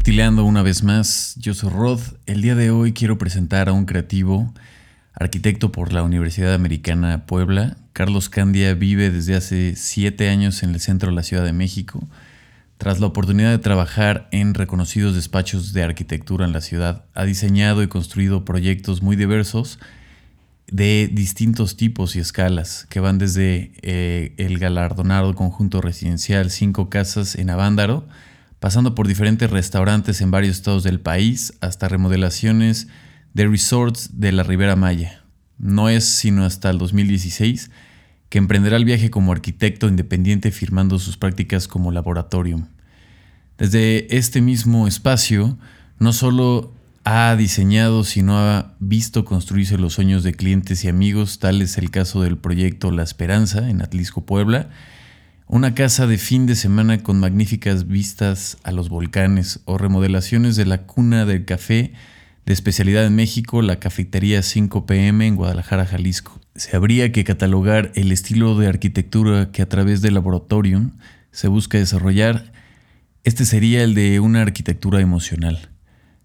reptileando una vez más. Yo soy Rod. El día de hoy quiero presentar a un creativo, arquitecto por la Universidad Americana Puebla. Carlos Candia vive desde hace siete años en el centro de la Ciudad de México. Tras la oportunidad de trabajar en reconocidos despachos de arquitectura en la ciudad, ha diseñado y construido proyectos muy diversos de distintos tipos y escalas, que van desde eh, el galardonado conjunto residencial Cinco Casas en Avándaro, pasando por diferentes restaurantes en varios estados del país hasta remodelaciones de resorts de la Ribera Maya. No es sino hasta el 2016 que emprenderá el viaje como arquitecto independiente firmando sus prácticas como laboratorio. Desde este mismo espacio, no solo ha diseñado, sino ha visto construirse los sueños de clientes y amigos, tal es el caso del proyecto La Esperanza en Atlisco, Puebla, una casa de fin de semana con magníficas vistas a los volcanes o remodelaciones de la cuna del café de especialidad en México, la cafetería 5 pm en Guadalajara, Jalisco. Se habría que catalogar el estilo de arquitectura que a través del laboratorio se busca desarrollar. Este sería el de una arquitectura emocional.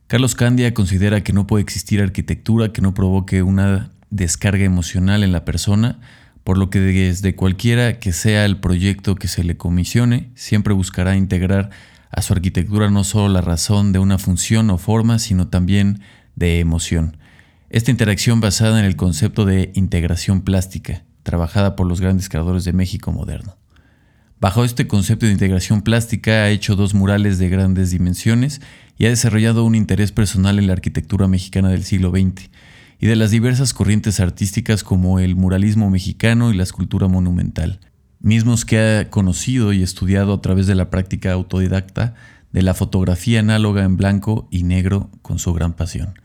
Carlos Candia considera que no puede existir arquitectura que no provoque una descarga emocional en la persona, por lo que desde cualquiera que sea el proyecto que se le comisione, siempre buscará integrar a su arquitectura no solo la razón de una función o forma, sino también de emoción. Esta interacción basada en el concepto de integración plástica, trabajada por los grandes creadores de México moderno. Bajo este concepto de integración plástica ha hecho dos murales de grandes dimensiones y ha desarrollado un interés personal en la arquitectura mexicana del siglo XX, y de las diversas corrientes artísticas como el muralismo mexicano y la escultura monumental, mismos que ha conocido y estudiado a través de la práctica autodidacta de la fotografía análoga en blanco y negro con su gran pasión.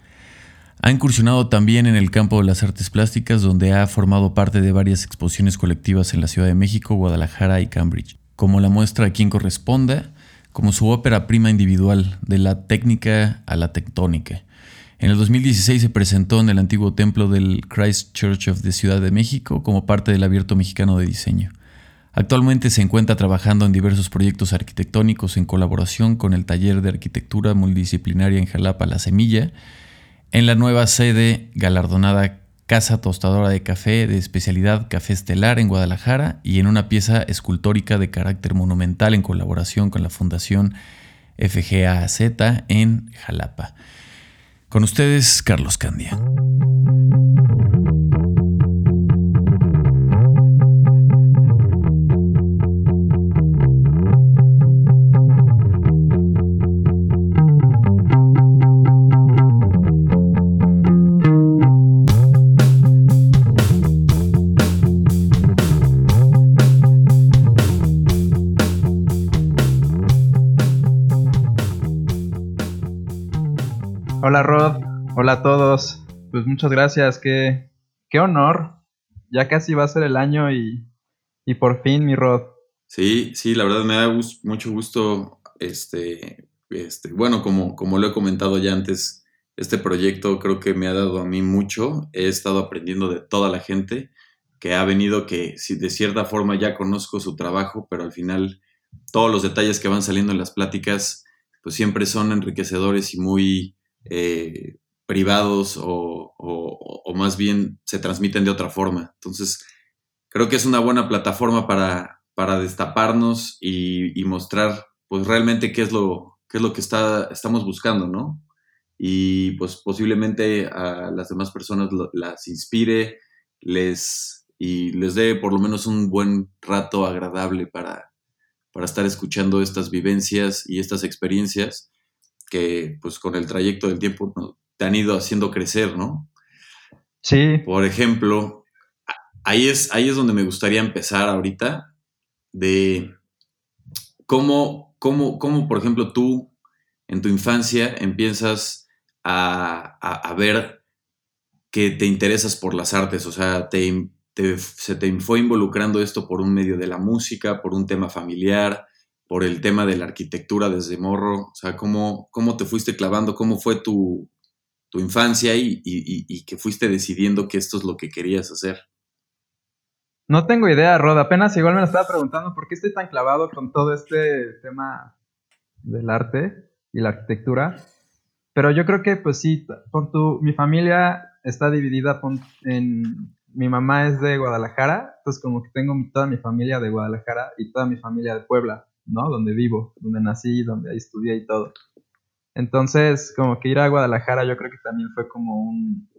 Ha incursionado también en el campo de las artes plásticas, donde ha formado parte de varias exposiciones colectivas en la Ciudad de México, Guadalajara y Cambridge, como la muestra a quien corresponda, como su ópera prima individual, de la técnica a la tectónica, en el 2016 se presentó en el antiguo templo del Christ Church of the Ciudad de México como parte del Abierto Mexicano de Diseño. Actualmente se encuentra trabajando en diversos proyectos arquitectónicos en colaboración con el Taller de Arquitectura Multidisciplinaria en Jalapa La Semilla, en la nueva sede galardonada Casa Tostadora de Café de especialidad Café Estelar en Guadalajara y en una pieza escultórica de carácter monumental en colaboración con la Fundación FGAZ en Jalapa. Con ustedes, Carlos Candia. A todos. Pues muchas gracias, qué, qué honor. Ya casi va a ser el año y, y por fin, mi Rod. Sí, sí, la verdad me da mucho gusto, este, este, bueno, como, como lo he comentado ya antes, este proyecto creo que me ha dado a mí mucho. He estado aprendiendo de toda la gente que ha venido, que si de cierta forma ya conozco su trabajo, pero al final todos los detalles que van saliendo en las pláticas, pues siempre son enriquecedores y muy, eh, privados o, más bien se transmiten de otra forma. Entonces, creo que es una buena plataforma para, para destaparnos y, mostrar pues realmente qué es lo, qué es lo que está, estamos buscando, ¿no? Y pues posiblemente a las demás personas las inspire, les, y les dé por lo menos un buen rato agradable para, para estar escuchando estas vivencias y estas experiencias que pues con el trayecto del tiempo te han ido haciendo crecer, ¿no? Sí. Por ejemplo, ahí es, ahí es donde me gustaría empezar ahorita, de cómo, cómo, cómo por ejemplo, tú en tu infancia empiezas a, a, ver que te interesas por las artes, o sea, te, se te fue involucrando esto por un medio de la música, por un tema familiar, por el tema de la arquitectura desde morro? O sea, ¿cómo, cómo te fuiste clavando? ¿Cómo fue tu, infancia y, y, que fuiste decidiendo que esto es lo que querías hacer? No tengo idea, Rod. Apenas igual me lo estaba preguntando por qué estoy tan clavado con todo este tema del arte. y la arquitectura. Pero yo creo que, pues sí, con tu, mi familia está dividida en... Mi mamá es de Guadalajara, entonces como que tengo toda mi familia de Guadalajara y toda mi familia de Puebla, ¿no? Donde vivo, donde nací, donde estudié y todo. Entonces, como que ir a Guadalajara yo creo que también fue como un...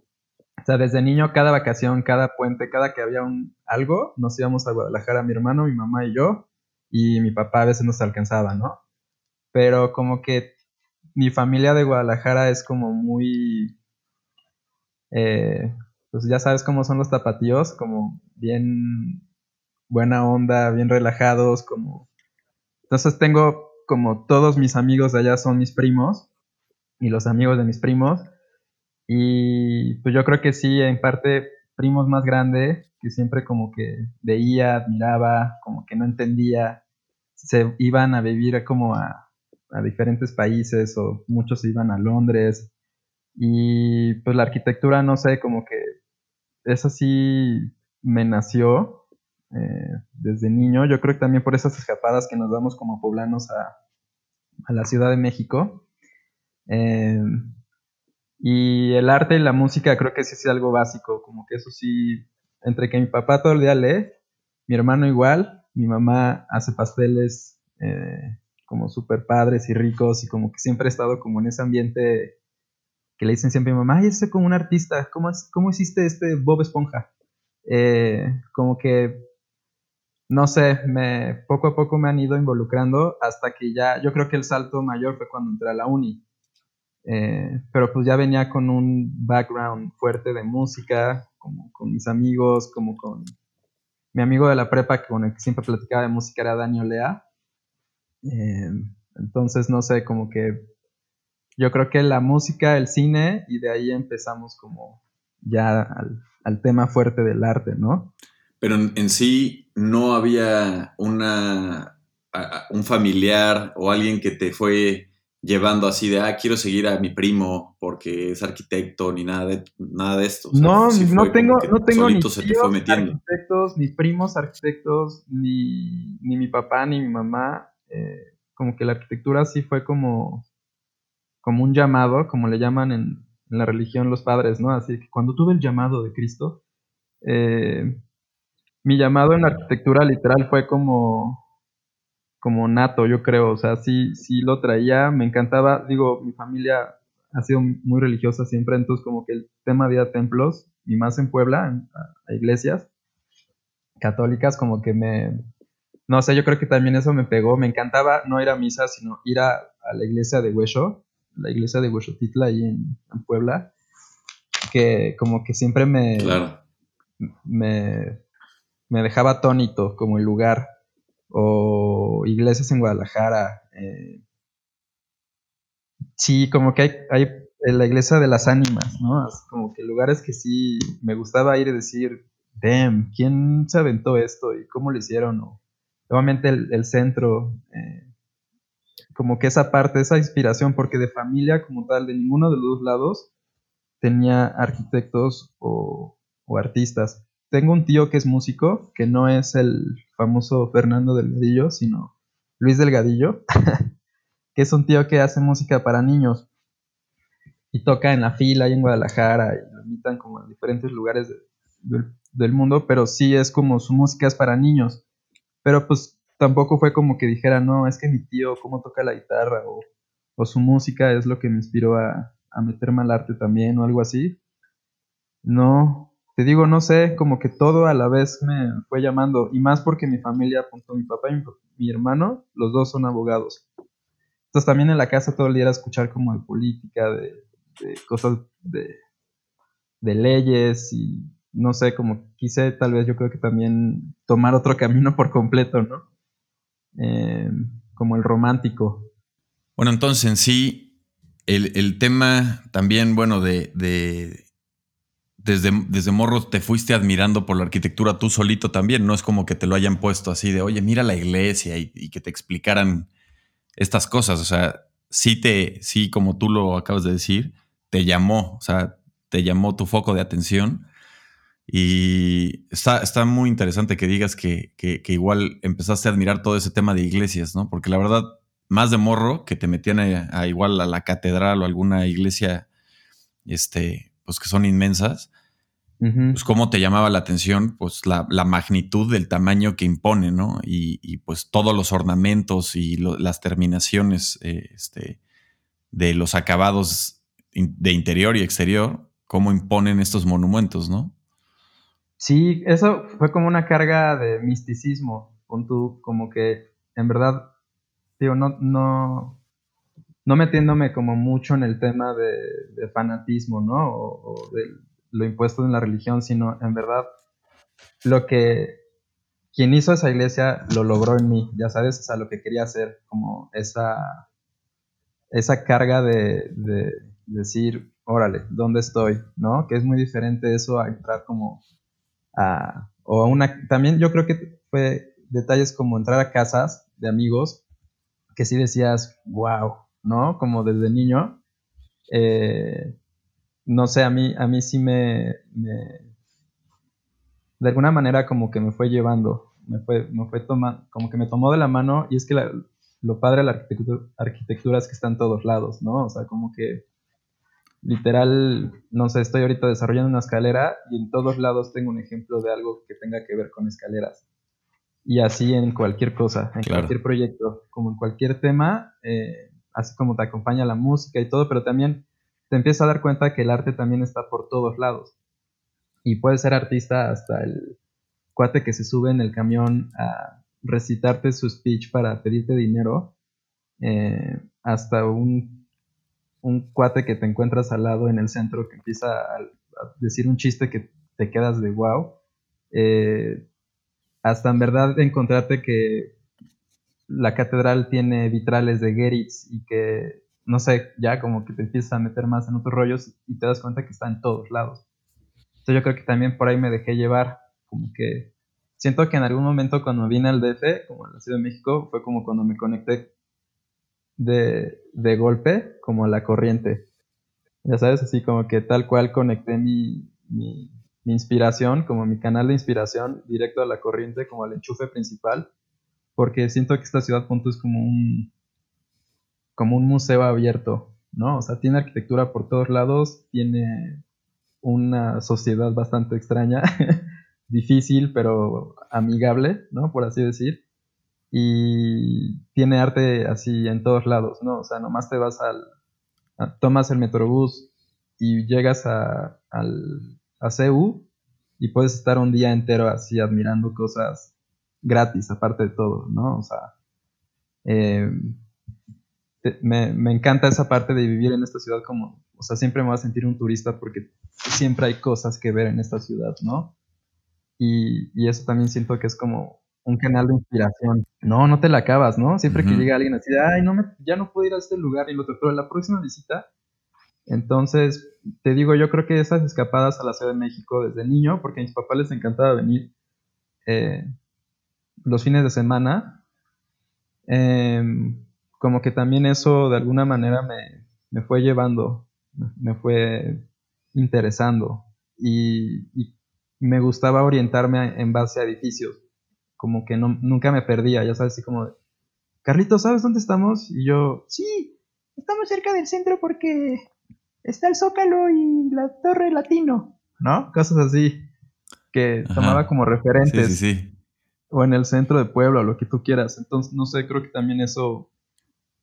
O sea, desde niño, cada vacación, cada puente, cada que había un algo, nos íbamos a Guadalajara, mi hermano, mi mamá y yo, y mi papá a veces nos alcanzaba, ¿no? Pero como que mi familia de Guadalajara es como muy, eh, pues ya sabes cómo son los tapatíos, como bien buena onda, bien relajados, como... Entonces tengo como todos mis amigos de allá son mis primos y los amigos de mis primos. Y pues yo creo que sí, en parte primos más grandes que siempre como que veía, admiraba, como que no entendía, se iban a vivir como a, a diferentes países o muchos iban a Londres. Y pues la arquitectura, no sé, como que eso sí me nació eh, desde niño. Yo creo que también por esas escapadas que nos damos como poblanos a, a la Ciudad de México. Eh, y el arte y la música creo que sí es algo básico, como que eso sí, entre que mi papá todo el día lee, mi hermano igual, mi mamá hace pasteles, eh, como súper padres y ricos y como que siempre he estado como en ese ambiente que le dicen siempre a mi mamá, ay, ese como un artista, ¿cómo, cómo hiciste este Bob Esponja? Eh, como que, no sé, me, poco a poco me han ido involucrando hasta que ya, yo creo que el salto mayor fue cuando entré a la uni. Eh, pero pues ya venía con un background fuerte de música, como con mis amigos, como con mi amigo de la prepa con el que siempre platicaba de música era Daniel Lea. Eh, entonces, no sé, como que yo creo que la música, el cine, y de ahí empezamos como ya al, tema fuerte del arte, ¿no? Pero en, sí no había una, un familiar o alguien que te fue llevando así de, ah, quiero seguir a mi primo porque es arquitecto, ni nada de, nada de esto. no, no tengo, no tengo ni arquitectos, ni primos arquitectos, ni, ni mi papá, ni mi mamá. Eh, como que la arquitectura sí fue como, como un llamado, como le llaman en, la religión los padres, ¿no? Así que cuando tuve el llamado de Cristo, eh, mi llamado en la arquitectura literal fue como, como nato, yo creo, o sea, sí, sí lo traía, me encantaba, digo, mi familia ha sido muy religiosa siempre, entonces como que el tema de ir a templos, y más en Puebla, a iglesias católicas, como que me, no sé, yo creo que también eso me pegó. Me encantaba no ir a misa, sino ir a, la iglesia de Hueso, la iglesia de Huesotitla ahí en, Puebla, que como que siempre me, me, me, dejaba atónito como el lugar. O iglesias en Guadalajara. Eh, sí, como que hay, hay la iglesia de las ánimas, ¿no? como que lugares que sí me gustaba ir y decir, damn, ¿quién se aventó esto? ¿Y cómo lo hicieron? O, Nuevamente el, centro, eh, como que esa parte, esa inspiración, porque de familia como tal, de ninguno de los dos lados, tenía arquitectos o, artistas. Tengo un tío que es músico, que no es el famoso Fernando Delgadillo, sino Luis Delgadillo, que es un tío que hace música para niños y toca en la fila y en Guadalajara y lo invitan como en diferentes lugares del mundo, pero sí es como su música es para niños. Pero pues tampoco fue como que dijera, no, es que mi tío, cómo toca la guitarra o, su música es lo que me inspiró a, meterme al arte también o algo así. No, digo, no sé, como que todo a la vez me fue llamando. Y más porque mi familia, junto a mi papá y mi, hermano, los dos son abogados. Entonces también en la casa todo el día era escuchar como de política, de, cosas de, de leyes y no sé, como quise tal vez yo creo que también tomar otro camino por completo, ¿no? Eh, como el romántico. Bueno, entonces en sí, el, tema también, bueno, de desde, desde morro te fuiste admirando por la arquitectura tú solito también, no es como que te lo hayan puesto así de, oye, mira la iglesia y, que te explicaran estas cosas, o sea, sí te, sí, como tú lo acabas de decir, te llamó, o sea, te llamó tu foco de atención y está, está muy interesante que digas que, igual empezaste a admirar todo ese tema de iglesias, ¿no? Porque la verdad más de morro, que te metían a, igual a la catedral o alguna iglesia, este, pues que son inmensas, pues cómo te llamaba la atención, pues la, magnitud del tamaño que impone, ¿no? Y, pues todos los ornamentos y las terminaciones eh, este, de los acabados de interior y exterior, cómo imponen estos monumentos, ¿no? Sí, eso fue como una carga de misticismo, con tu, como que en verdad, digo, no, no, no metiéndome como mucho en el tema de, fanatismo, ¿no? O, de lo impuesto en la religión, sino en verdad lo que quien hizo esa iglesia lo logró en mí, ya sabes, o sea, lo que quería hacer, como esa, esa carga de, de decir, órale, ¿dónde estoy? ¿No? Que es muy diferente eso a entrar como a, o a una, también yo creo que fue detalles como entrar a casas de amigos que sí decías, wow, ¿no? Como desde niño. Eh, no sé, a mí, a mí sí me, de alguna manera como que me fue llevando, me fue, me fue tomando, como que me tomó de la mano y es que lo padre de la arquitectura, arquitectura es que está en todos lados, ¿no? O sea, como que literal, no sé, estoy ahorita desarrollando una escalera y en todos lados tengo un ejemplo de algo que tenga que ver con escaleras. Y así en cualquier cosa, en cualquier proyecto, como en cualquier tema, eh, así como te acompaña la música y todo, pero también te empiezas a dar cuenta que el arte también está por todos lados. Y puedes ser artista hasta el cuate que se sube en el camión a recitarte su speech para pedirte dinero, eh, hasta un un cuate que te encuentras al lado en el centro que empieza a, decir un chiste que te quedas de wow. Eh, hasta en verdad encontrarte que la catedral tiene vitrales de Geritz y que, no sé, ya como que te empiezas a meter más en otros rollos y te das cuenta que está en todos lados. Entonces yo creo que también por ahí me dejé llevar, como que siento que en algún momento cuando vine al DF, como en la Ciudad de México, fue como cuando me conecté de, golpe como la corriente. Ya sabes, así como que tal cual conecté mi, mi, inspiración, como mi canal de inspiración, directo a la corriente, como al enchufe principal, porque siento que esta ciudad punto es como un, como un museo abierto, ¿no? O sea, tiene arquitectura por todos lados, tiene una sociedad bastante extraña, difícil, pero amigable, ¿no? Por así decir y tiene arte así en todos lados, ¿no? O sea, nomás te vas al, tomas el metrobús y llegas a, al, a CEU y puedes estar un día entero así admirando cosas gratis, aparte de todo, ¿no? O sea, eh, me, me, encanta esa parte de vivir en esta ciudad como, o sea, siempre me voy a sentir un turista porque siempre hay cosas que ver en esta ciudad, ¿no? Y, y eso también siento que es como un canal de inspiración. No, no te la acabas, ¿no? Siempre que llega alguien así, ay, no me, ya no puedo ir a este lugar y lo otro, pero la próxima visita. Entonces, te digo, yo creo que esas escapadas a la Ciudad de México desde niño, porque a mis papás les encantaba venir eh, los fines de semana, em, como que también eso de alguna manera me, fue llevando, me fue interesando y, y me gustaba orientarme en base a edificios como que no, nunca me perdía, ya sabes, así como, Carlitos, ¿sabes dónde estamos? Y yo, sí, estamos cerca del centro porque está el Zócalo y la Torre Latino, ¿no? Cosas así que tomaba como referentes. Sí, sí, sí. O en el centro de Puebla, o lo que tú quieras. Entonces, no sé, creo que también eso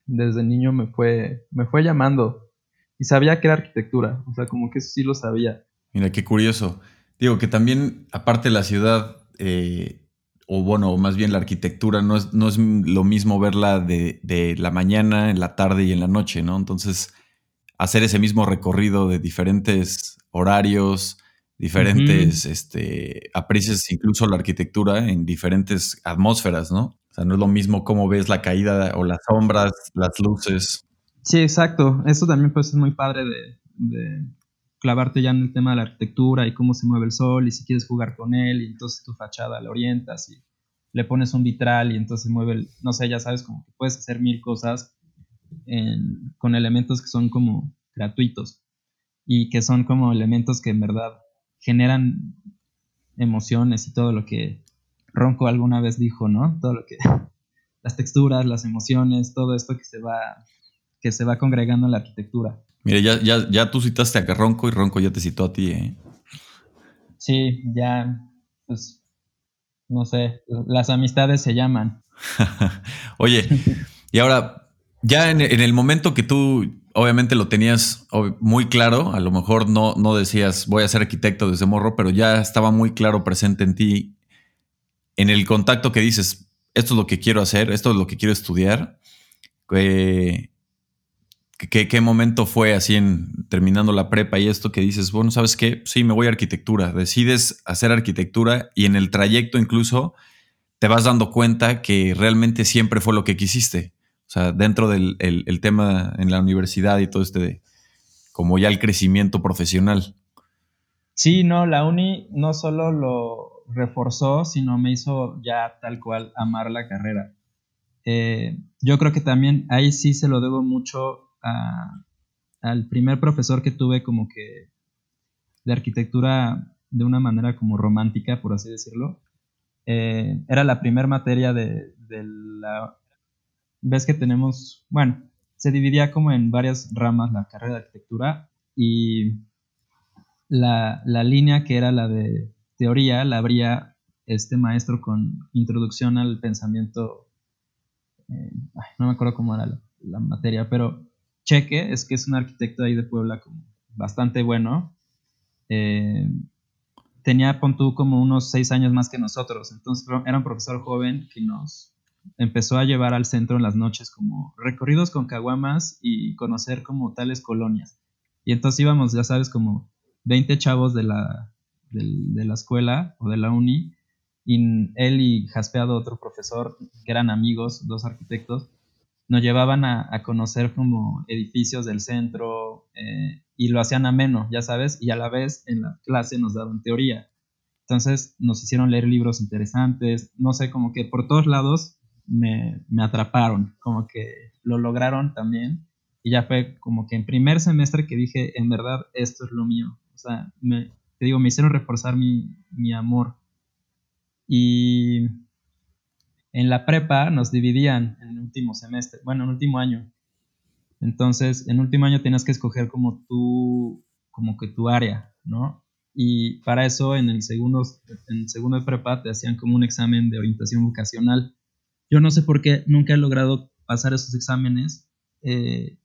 desde niño me fue, me fue llamando. Y sabía que era arquitectura, o sea, como que eso sí lo sabía. Mira, qué curioso. Digo que también, aparte de la ciudad, eh, o bueno, más bien la arquitectura, no es, no es lo mismo verla de, la mañana, en la tarde y en la noche, ¿no? Entonces, hacer ese mismo recorrido de diferentes horarios, diferentes, este, aprecias incluso la arquitectura en diferentes atmósferas, ¿no? O sea, no es lo mismo cómo ves la caída o las sombras, las luces. Sí, exacto. Eso también pues es muy padre de clavarte ya en el tema de la arquitectura y cómo se mueve el sol y si quieres jugar con él y entonces tu fachada la orientas y le pones un vitral y entonces mueve el, no sé, ya sabes, como que puedes hacer mil cosas con elementos que son como gratuitos y que son como elementos que en verdad generan emociones y todo lo que Ronco alguna vez dijo, ¿no? Todo lo que las texturas, las emociones, todo esto que se va, que se va congregando en la arquitectura. Mire, ya, ya, ya tú citaste a Ronco y Ronco ya te citó a ti, ¿eh? Sí, ya, pues, no sé, las amistades se llaman. Oye, y ahora, ya en, el momento que tú obviamente lo tenías muy claro, a lo mejor no, no decías voy a ser arquitecto desde morro, pero ya estaba muy claro presente en ti, en el contacto que dices, esto es lo que quiero hacer, esto es lo que quiero estudiar. Eh, ¿Qué, momento fue así en terminando la prepa y esto que dices, bueno, ¿sabes qué? Sí, me voy a arquitectura. Decides hacer arquitectura y en el trayecto incluso te vas dando cuenta que realmente siempre fue lo que quisiste. O sea, dentro del tema en la universidad y todo este, como ya el crecimiento profesional. Sí, no, la uni no solo lo reforzó, sino me hizo ya tal cual amar la carrera. Eh, yo creo que también ahí sí se lo debo mucho al primer profesor que tuve como que de arquitectura de una manera como romántica, por así decirlo. Eh, era la primera materia de, la... Ves que tenemos, bueno, se dividía como en varias ramas la carrera de arquitectura y la, línea que era la de teoría la abría este maestro con introducción al pensamiento, eh, no me acuerdo cómo era la materia, pero Cheque es que es un arquitecto ahí de Puebla como bastante bueno. Eh, tenía, pon como unos seis años más que nosotros. Entonces era un profesor joven que nos empezó a llevar al centro en las noches como recorridos con caguamas y conocer como tales colonias. Y entonces íbamos, ya sabes, como 20 chavos de la, de la escuela o de la uni. Y él y Jaspeado, otro profesor, que eran amigos, dos arquitectos, nos llevaban a, conocer como edificios del centro eh, y lo hacían ameno, ya sabes, y a la vez en la clase nos daban teoría. Entonces nos hicieron leer libros interesantes, no sé, como que por todos lados me, atraparon, como que lo lograron también. Y ya fue como que en primer semestre que dije, en verdad, esto es lo mío. O sea, me, te digo, me hicieron reforzar mi, mi amor. Y en la prepa nos dividían en el último semestre, bueno, en el último año. Entonces, en último año tienes que escoger como tu, como que tu área, ¿no? Y para eso en el segundo, en segundo de prepa te hacían como un examen de orientación vocacional. Yo no sé por qué nunca he logrado pasar esos exámenes. Eh,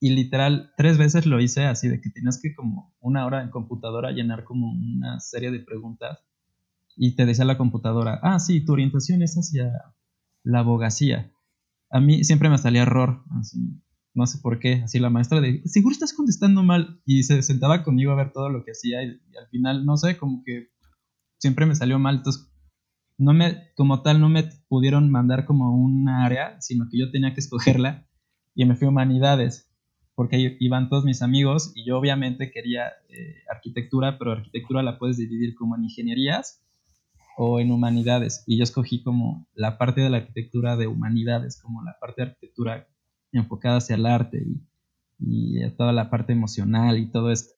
y literal, tres veces lo hice así, de que tenías que como una hora en computadora llenar como una serie de preguntas y te decía la computadora, ah, sí, tu orientación es hacia la abogacía. A mí siempre me salía error, así, no sé por qué, así la maestra de, seguro estás contestando mal, y se sentaba conmigo a ver todo lo que hacía y, al final, no sé, como que siempre me salió mal, entonces no me, como tal, no me pudieron mandar como un área, sino que yo tenía que escogerla y me fui a humanidades, porque iban todos mis amigos y yo obviamente quería eh, arquitectura, pero arquitectura la puedes dividir como en ingenierías o en humanidades. Y yo escogí como la parte de la arquitectura de humanidades, como la parte de arquitectura enfocada hacia el arte y, toda la parte emocional y todo esto.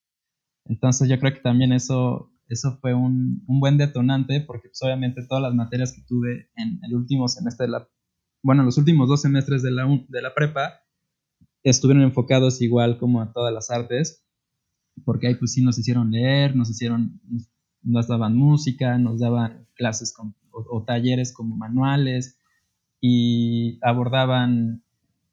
Entonces yo creo que también eso, eso fue un, buen detonante porque pues, obviamente todas las materias que tuve en el último semestre de la, bueno, los últimos dos semestres de la, de la prepa estuvieron enfocados igual como a todas las artes, porque ahí pues sí nos hicieron leer, nos hicieron, nos daban música, nos daban clases o, talleres como manuales y abordaban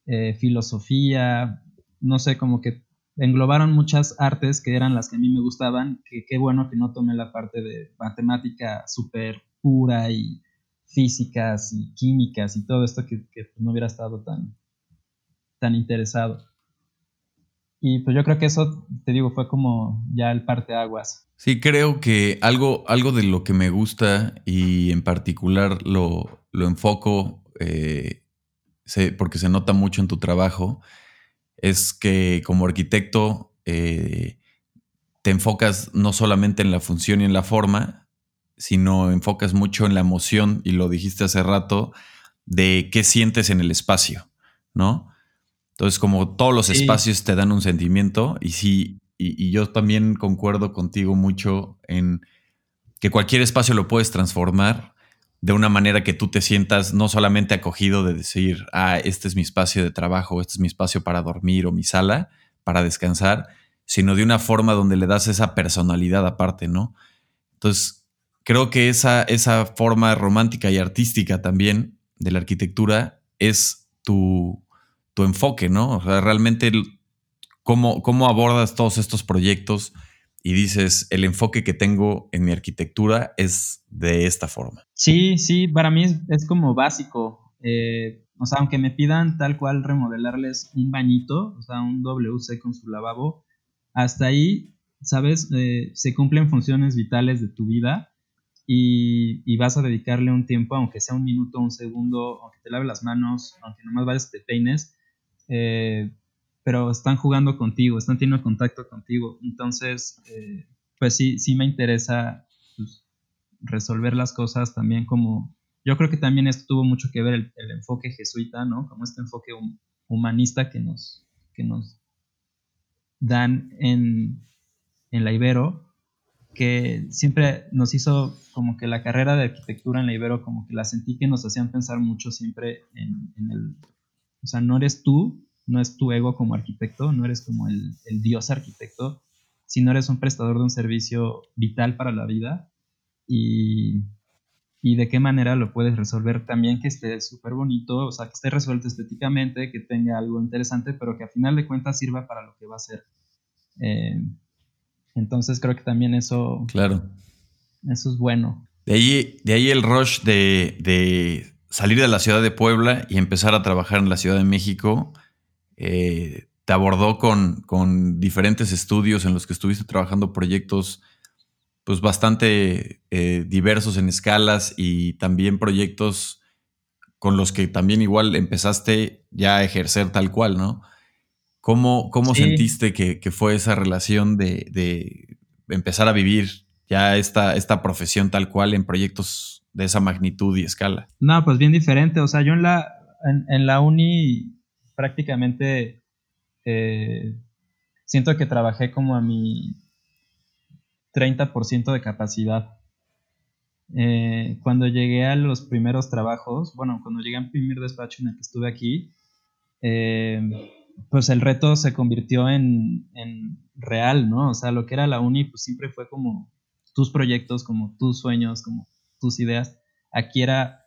eh, filosofía, no sé, como que englobaron muchas artes que eran las que a mí me gustaban, que qué bueno que no tomé la parte de matemática súper pura y físicas y químicas y todo esto que, que, no hubiera estado tan, tan interesado. Y pues yo creo que eso, te digo, fue como ya el parteaguas. Sí, creo que algo, algo de lo que me gusta y en particular lo, enfoco eh, porque se nota mucho en tu trabajo, es que como arquitecto eh, te enfocas no solamente en la función y en la forma, sino enfocas mucho en la emoción, y lo dijiste hace rato, de qué sientes en el espacio, ¿no? Entonces, como todos los espacios te dan un sentimiento, y si y, yo también concuerdo contigo mucho en que cualquier espacio lo puedes transformar, de una manera que tú te sientas no solamente acogido de decir, ah, este es mi espacio de trabajo, este es mi espacio para dormir o mi sala para descansar, sino de una forma donde le das esa personalidad aparte, ¿no? Entonces, creo que esa, esa forma romántica y artística también de la arquitectura es tu, tu enfoque, ¿no? O sea, realmente cómo, cómo abordas todos estos proyectos y dices, el enfoque que tengo en mi arquitectura es de esta forma. Sí, sí, para mí es, como básico. Eh, o sea, aunque me pidan tal cual remodelarles un bañito, o sea, un WC con su lavabo, hasta ahí, ¿sabes? Eh, se cumplen funciones vitales de tu vida y, vas a dedicarle un tiempo, aunque sea un minuto, un segundo, aunque te lave las manos, aunque nomás vayas te peines, eh, pero están jugando contigo, están teniendo contacto contigo. Entonces, eh, pues sí, sí me interesa pues, resolver las cosas también como... Yo creo que también esto tuvo mucho que ver el, enfoque jesuita, ¿no? Como este enfoque humanista que nos, que nos dan en, en la Ibero, que siempre nos hizo como que la carrera de arquitectura en la Ibero, como que la sentí que nos hacían pensar mucho siempre en, en el... O sea, no eres tú, no es tu ego como arquitecto, no eres como el, dios arquitecto, sino eres un prestador de un servicio vital para la vida y, de qué manera lo puedes resolver también que esté súper bonito, o sea, que esté resuelto estéticamente, que tenga algo interesante, pero que a final de cuentas sirva para lo que va a ser. Eh, entonces creo que también eso... Claro. Eso es bueno. De ahí, de ahí el rush de, de salir de la ciudad de Puebla y empezar a trabajar en la Ciudad de México eh, te abordó con, con, diferentes estudios en los que estuviste trabajando proyectos pues bastante eh, diversos en escalas y también proyectos con los que también igual empezaste ya a ejercer tal cual, ¿no? ¿Cómo, cómo sentiste que, fue esa relación de, de, empezar a vivir ya esta, esta profesión tal cual en proyectos de esa magnitud y escala? No, pues bien diferente. O sea, yo en la, en, en la uni prácticamente eh, siento que trabajé como a mi 30% de capacidad. Eh, cuando llegué a los primeros trabajos, bueno, cuando llegué al primer despacho en el que estuve aquí, eh, pues el reto se convirtió en, en, real, ¿no? O sea, lo que era la uni, pues siempre fue como tus proyectos, como tus sueños, como tus ideas. Aquí era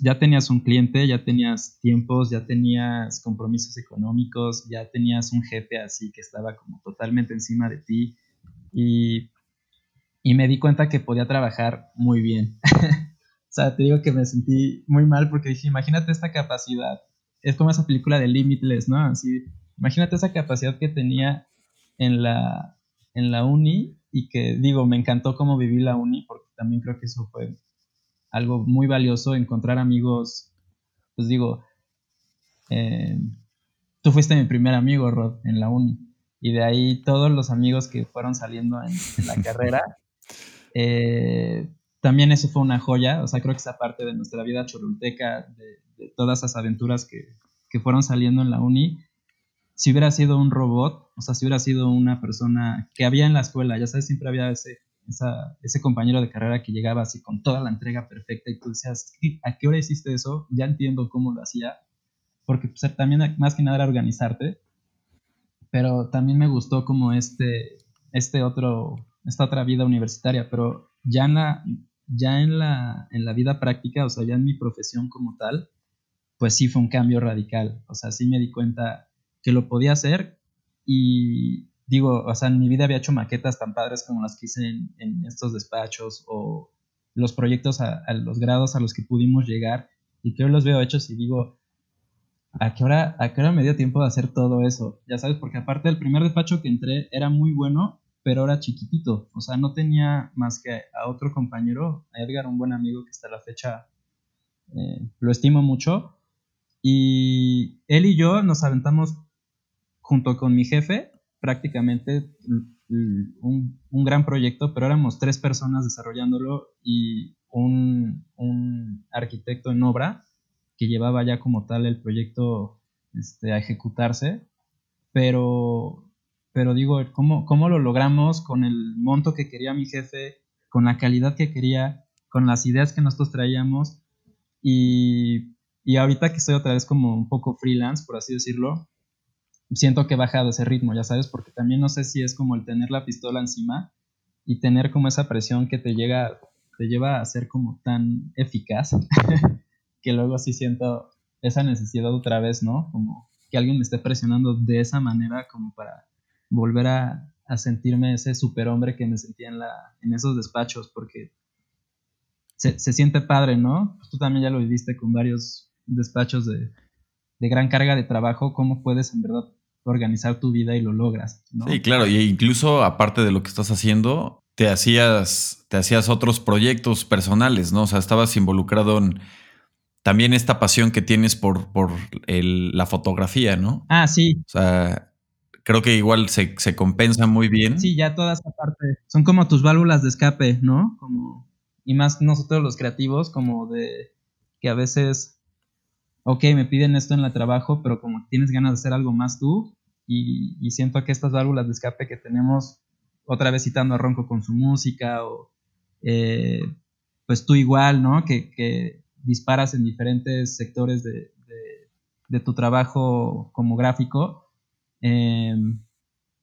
ya tenías un cliente, ya tenías tiempos, ya tenías compromisos económicos, ya tenías un jefe así que estaba como totalmente encima de ti y, y me di cuenta que podía trabajar muy bien. o sea, te digo que me sentí muy mal porque dije, imagínate esta capacidad. Es como esa película de Limitless, ¿no? Así, imagínate esa capacidad que tenía en la, en la uni y que digo, me encantó cómo viví la uni porque también creo que eso fue algo muy valioso, encontrar amigos, pues digo, eh, tú fuiste mi primer amigo, Rod, en la uni, y de ahí todos los amigos que fueron saliendo en, la carrera, eh, también eso fue una joya, o sea, creo que esa parte de nuestra vida chorulteca, de, todas esas aventuras que, que fueron saliendo en la uni, si hubiera sido un robot, o sea, si hubiera sido una persona que había en la escuela, ya sabes, siempre había ese ese compañero de carrera que llegaba así con toda la entrega perfecta y tú decías, ¿a qué hora hiciste eso? Ya entiendo cómo lo hacía, porque pues, también más que nada era organizarte, pero también me gustó como este, este otro, esta otra vida universitaria, pero ya en la, ya en la, en la vida práctica, o sea, ya en mi profesión como tal, pues sí fue un cambio radical, o sea, sí me di cuenta que lo podía hacer y, digo, o sea, en mi vida había hecho maquetas tan padres como las que hice en, estos despachos o los proyectos a, los grados a los que pudimos llegar y que hoy los veo hechos y digo, ¿a qué, hora, ¿a qué hora me dio tiempo de hacer todo eso? Ya sabes, porque aparte el primer despacho que entré era muy bueno, pero era chiquitito, o sea, no tenía más que a otro compañero, a Edgar, un buen amigo que hasta la fecha eh, lo estimo mucho, y él y yo nos aventamos junto con mi jefe prácticamente un, gran proyecto, pero éramos tres personas desarrollándolo y un, arquitecto en obra que llevaba ya como tal el proyecto este, a ejecutarse, pero, pero digo, ¿cómo, ¿cómo lo logramos con el monto que quería mi jefe, con la calidad que quería con las ideas que nosotros traíamos y, y ahorita que estoy otra vez como un poco freelance, por así decirlo, siento que he bajado ese ritmo, ya sabes, porque también no sé si es como el tener la pistola encima y tener como esa presión que te llega, te lleva a ser como tan eficaz, que luego sí siento esa necesidad otra vez, ¿no? Como que alguien me esté presionando de esa manera como para volver a, sentirme ese superhombre que me sentía en, la, en esos despachos, porque se, se siente padre, ¿no? Tú también ya lo viviste con varios despachos de, de gran carga de trabajo, cómo puedes en verdad organizar tu vida y lo logras. ¿no? Sí, claro, y incluso aparte de lo que estás haciendo, te hacías, te hacías otros proyectos personales, ¿no? O sea, estabas involucrado en también esta pasión que tienes por, por el, la fotografía, ¿no? Ah, sí. O sea, creo que igual se, se compensa muy bien. Sí, ya toda esa parte. Son como tus válvulas de escape, ¿no? Como, y más nosotros los creativos, como de que a veces, ok, me piden esto en el trabajo, pero como tienes ganas de hacer algo más tú, y, siento que estas válvulas de escape que tenemos, otra vez citando a Ronco con su música, o eh, pues tú igual, ¿no? Que, disparas en diferentes sectores de, tu trabajo como gráfico. Em,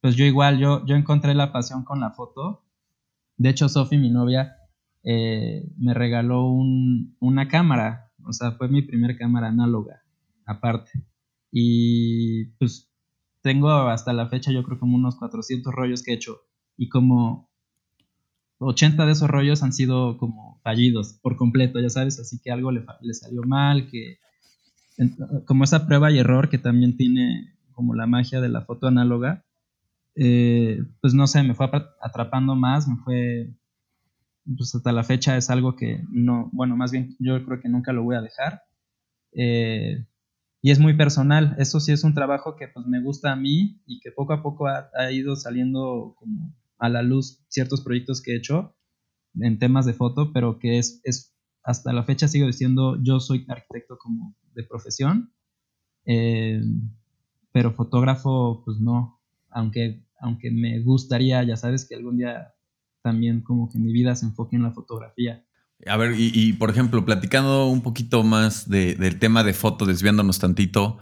pues yo igual, yo, encontré la pasión con la foto. De hecho, Sofi, mi novia, eh, me regaló una cámara, o sea, fue mi primera cámara análoga, aparte. Y pues tengo hasta la fecha yo creo como unos 400 rollos que he hecho y como 80 de esos rollos han sido como fallidos por completo, ya sabes, así que algo le, salió mal, que como esa prueba y error que también tiene como la magia de la foto análoga, eh, pues no sé, me fue atrapando más, me fue, pues hasta la fecha es algo que no, bueno, más bien yo creo que nunca lo voy a dejar. Eh, y es muy personal. Eso sí es un trabajo que pues me gusta a mí y que poco a poco ha, ido saliendo como a la luz ciertos proyectos que he hecho en temas de foto, pero que es, es hasta la fecha sigo diciendo yo soy arquitecto como de profesión, eh, pero fotógrafo pues no, aunque, aunque me gustaría, ya sabes que algún día también como que mi vida se enfoque en la fotografía. A ver, y, por ejemplo, platicando un poquito más del tema de foto, desviándonos tantito,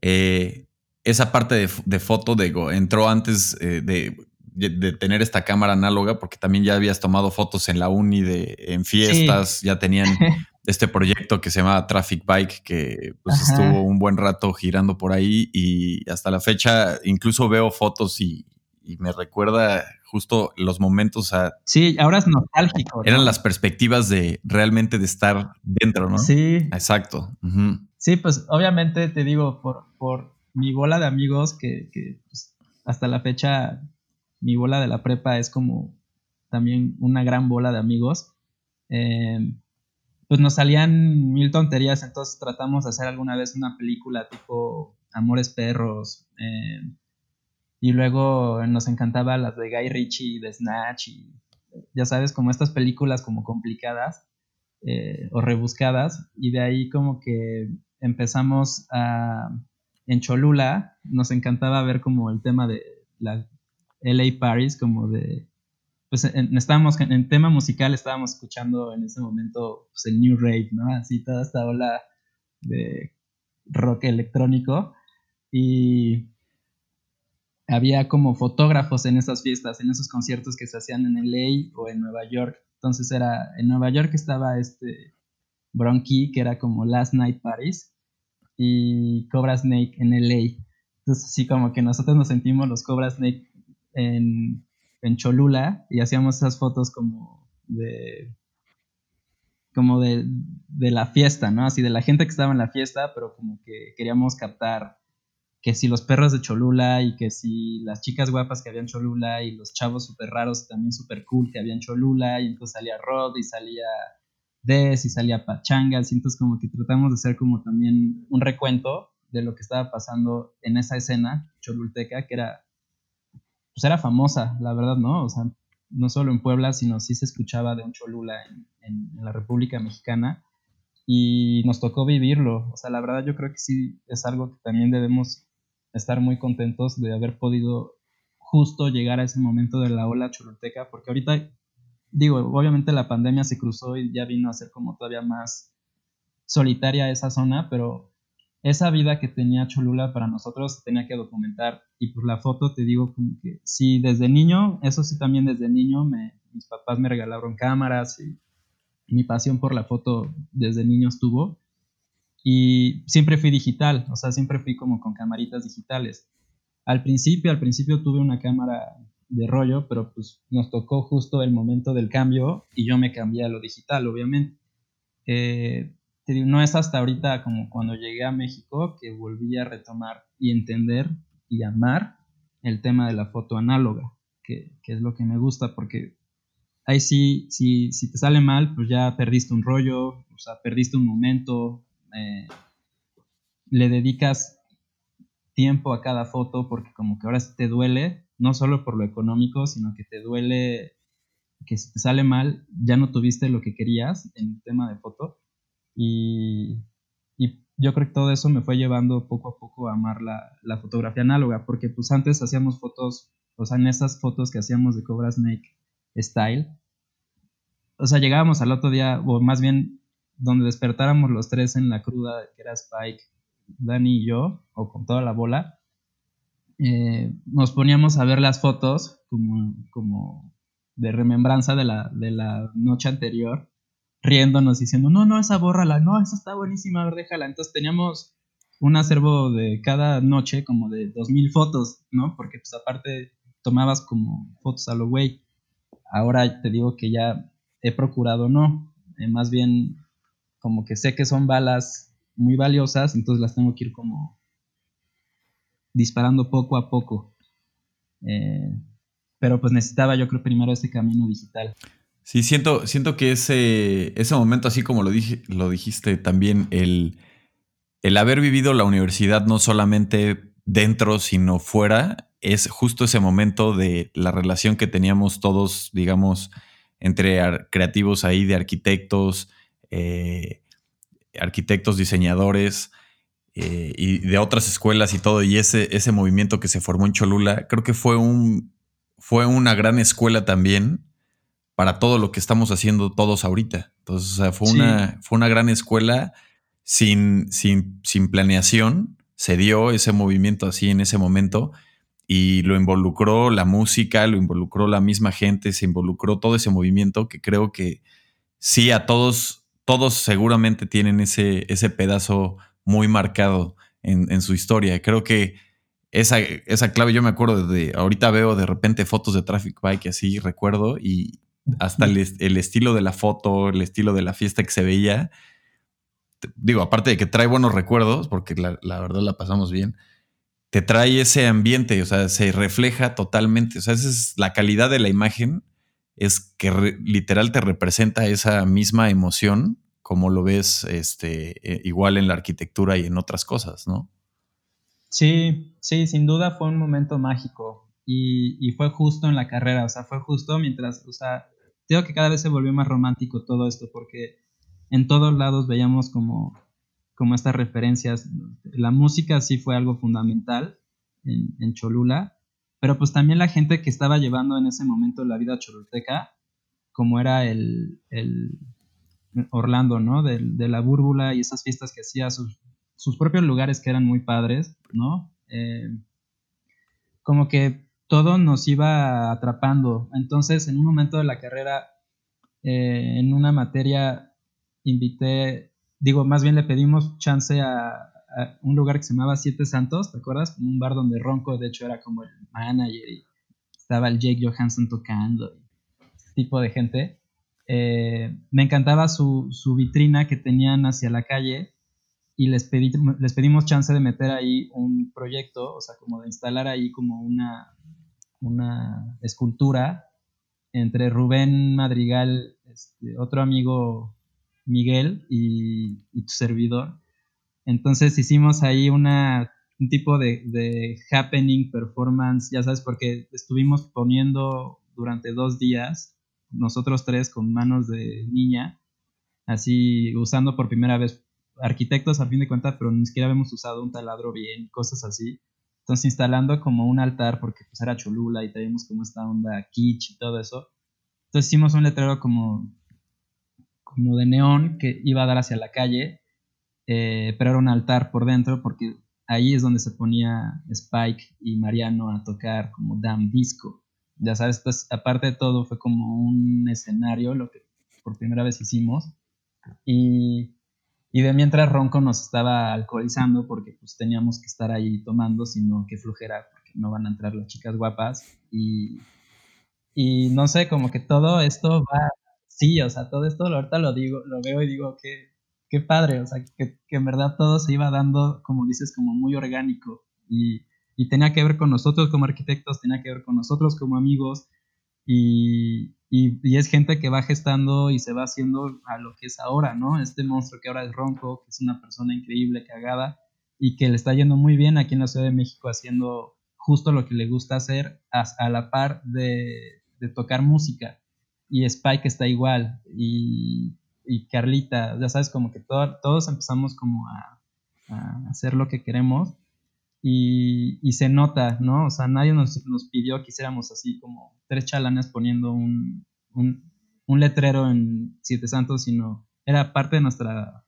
eh, esa parte de, foto, digo, entró antes eh, de, tener esta cámara análoga, porque también ya habías tomado fotos en la uni, de, en fiestas, ya tenían este proyecto que se llama Traffic Bike, que pues, estuvo un buen rato girando por ahí y hasta la fecha incluso veo fotos y, y me recuerda justo los momentos a... Sí, ahora es nostálgico. Eran las perspectivas de realmente de estar dentro, ¿no? Sí. Exacto. Sí, pues obviamente te digo, por, por mi bola de amigos, que, pues, hasta la fecha mi bola de la prepa es como también una gran bola de amigos. Em, pues nos salían mil tonterías, entonces tratamos de hacer alguna vez una película tipo Amores Perros. Eh, y luego nos encantaba las de Guy Ritchie, de Snatch, y ya sabes, como estas películas como complicadas eh, o rebuscadas. Y de ahí como que empezamos a... En Cholula nos encantaba ver como el tema de la LA Paris, como de... Pues en, estábamos, en tema musical estábamos escuchando en ese momento pues, el New Rave, ¿no? Así toda esta ola de rock electrónico. Y había como fotógrafos en esas fiestas, en esos conciertos que se hacían en LA o en Nueva York. Entonces era, en Nueva York estaba este Bronchi, que era como Last Night Paris, y Cobra Snake en LA. Entonces así como que nosotros nos sentimos los Cobra Snake en, en Cholula y hacíamos esas fotos como de como de, de la fiesta, ¿no? Así de la gente que estaba en la fiesta, pero como que queríamos captar que si los perros de Cholula y que si las chicas guapas que habían Cholula y los chavos súper raros también súper cool que habían Cholula y entonces salía Rod y salía Des y salía Pachangas y entonces como que tratamos de hacer como también un recuento de lo que estaba pasando en esa escena cholulteca que era pues era famosa, la verdad, ¿no? O sea, no solo en Puebla, sino sí se escuchaba de un Cholula en, en la República Mexicana y nos tocó vivirlo. O sea, la verdad yo creo que sí es algo que también debemos estar muy contentos de haber podido justo llegar a ese momento de la ola choluteca, porque ahorita digo, obviamente la pandemia se cruzó y ya vino a ser como todavía más solitaria esa zona, pero esa vida que tenía Cholula para nosotros tenía que documentar. Y pues la foto, te digo, como que sí, desde niño, eso sí también desde niño, me, mis papás me regalaron cámaras y mi pasión por la foto desde niño estuvo. Y siempre fui digital, o sea, siempre fui como con camaritas digitales. Al principio, al principio tuve una cámara de rollo, pero pues nos tocó justo el momento del cambio y yo me cambié a lo digital, obviamente. Eh, no es hasta ahorita como cuando llegué a México que volví a retomar y entender y amar el tema de la foto análoga, que, que es lo que me gusta porque ahí sí, si, si te sale mal, pues ya perdiste un rollo, o sea, perdiste un momento, eh, le dedicas tiempo a cada foto porque como que ahora te duele, no solo por lo económico, sino que te duele que si te sale mal, ya no tuviste lo que querías en el tema de foto. Y, y yo creo que todo eso me fue llevando poco a poco a amar la, la, fotografía análoga, porque pues antes hacíamos fotos, o sea, en esas fotos que hacíamos de Cobra Snake Style, o sea, llegábamos al otro día, o más bien donde despertáramos los tres en la cruda, que era Spike, Dani y yo, o con toda la bola, eh, nos poníamos a ver las fotos como, como de remembranza de la, de la noche anterior, riéndonos, diciendo, no, no, esa bórrala, no, esa está buenísima, a ver, déjala. Entonces teníamos un acervo de cada noche como de dos mil fotos, ¿no? Porque pues aparte tomabas como fotos a lo güey. Ahora te digo que ya he procurado no, eh, más bien como que sé que son balas muy valiosas, entonces las tengo que ir como disparando poco a poco. Eh, pero pues necesitaba yo creo primero ese camino digital. Sí, siento, siento que ese, ese momento, así como lo, lo dijiste también, el, el haber vivido la universidad no solamente dentro, sino fuera, es justo ese momento de la relación que teníamos todos, digamos, entre creativos ahí, de arquitectos, eh, arquitectos, diseñadores eh, y de otras escuelas y todo, y ese, ese movimiento que se formó en Cholula, creo que fue, un, fue una gran escuela también para todo lo que estamos haciendo todos ahorita. Entonces, fue, una, fue una gran escuela sin, sin, sin planeación, se dio ese movimiento así en ese momento y lo involucró la música, lo involucró la misma gente, se involucró todo ese movimiento que creo que sí a todos, todos seguramente tienen ese, ese pedazo muy marcado en, su historia. Creo que esa, esa, clave yo me acuerdo de, ahorita veo de repente fotos de Traffic Bike así, recuerdo, y hasta el, el estilo de la foto, el estilo de la fiesta que se veía, digo, aparte de que trae buenos recuerdos, porque la, la verdad la pasamos bien, te trae ese ambiente, o sea, se refleja totalmente. O sea, esa es la calidad de la imagen, es que literal te representa esa misma emoción, como lo ves este, eh, igual en la arquitectura y en otras cosas, ¿no? Sí, sí, sin duda fue un momento mágico y, y fue justo en la carrera, o sea, fue justo mientras, o sea, digo que cada vez se volvió más romántico todo esto porque en todos lados veíamos como como estas referencias. La música sí fue algo fundamental en, Cholula, pero pues también la gente que estaba llevando en ese momento la vida cholulteca, como era el, Orlando, ¿no? De, la búrbula y esas fiestas que hacía, sus, sus propios lugares que eran muy padres, ¿no? Eh, como que todo nos iba atrapando. Entonces, en un momento de la carrera, eh, en una materia, invité digo, más bien le pedimos chance a, un lugar que se llamaba Siete Santos, ¿te acuerdas? Un bar donde Ronco, de hecho, era como el manager y estaba el Jake Johansson tocando, ese tipo de gente. Eh, me encantaba su, vitrina que tenían hacia la calle y les, pedí, les pedimos chance de meter ahí un proyecto, o sea, como de instalar ahí como una, una escultura entre Rubén Madrigal, este, otro amigo Miguel y, tu servidor. Entonces hicimos ahí una, un tipo de, happening performance, ya sabes, porque estuvimos poniendo durante dos días, nosotros tres con manos de niña, así usando por primera vez arquitectos a fin de cuentas, pero ni siquiera habíamos usado un taladro bien, cosas así. Entonces instalando como un altar, porque pues era Cholula y teníamos como esta onda kitsch y todo eso Entonces hicimos un letrero como, como de neón que iba a dar hacia la calle, eh, pero era un altar por dentro porque ahí es donde se ponía Spike y Mariano a tocar como Damn Disco. Ya sabes, pues aparte de todo fue como un escenario, lo que por primera vez hicimos. Y, y de mientras Ronco nos estaba alcoholizando porque pues teníamos que estar ahí tomando, sino que flujera porque no van a entrar las chicas guapas. Y, y no sé, como que todo esto va, sí, o sea, todo esto ahorita lo digo, lo veo y digo que qué padre, o sea, que, en verdad todo se iba dando, como dices, como muy orgánico y, y, tenía que ver con nosotros como arquitectos, tenía que ver con nosotros como amigos y, y, es gente que va gestando y se va haciendo a lo que es ahora, ¿no? Este monstruo que ahora es Ronco, que es una persona increíble, cagada y que le está yendo muy bien aquí en la Ciudad de México haciendo justo lo que le gusta hacer a, a la par de, de tocar música. Y Spike está igual. Y y Carlita, ya sabes, como que todos empezamos como a, hacer lo que queremos y, se nota, ¿no? O sea, nadie nos, pidió que hiciéramos así como tres chalanes poniendo un, letrero en Siete Santos, sino era parte de nuestra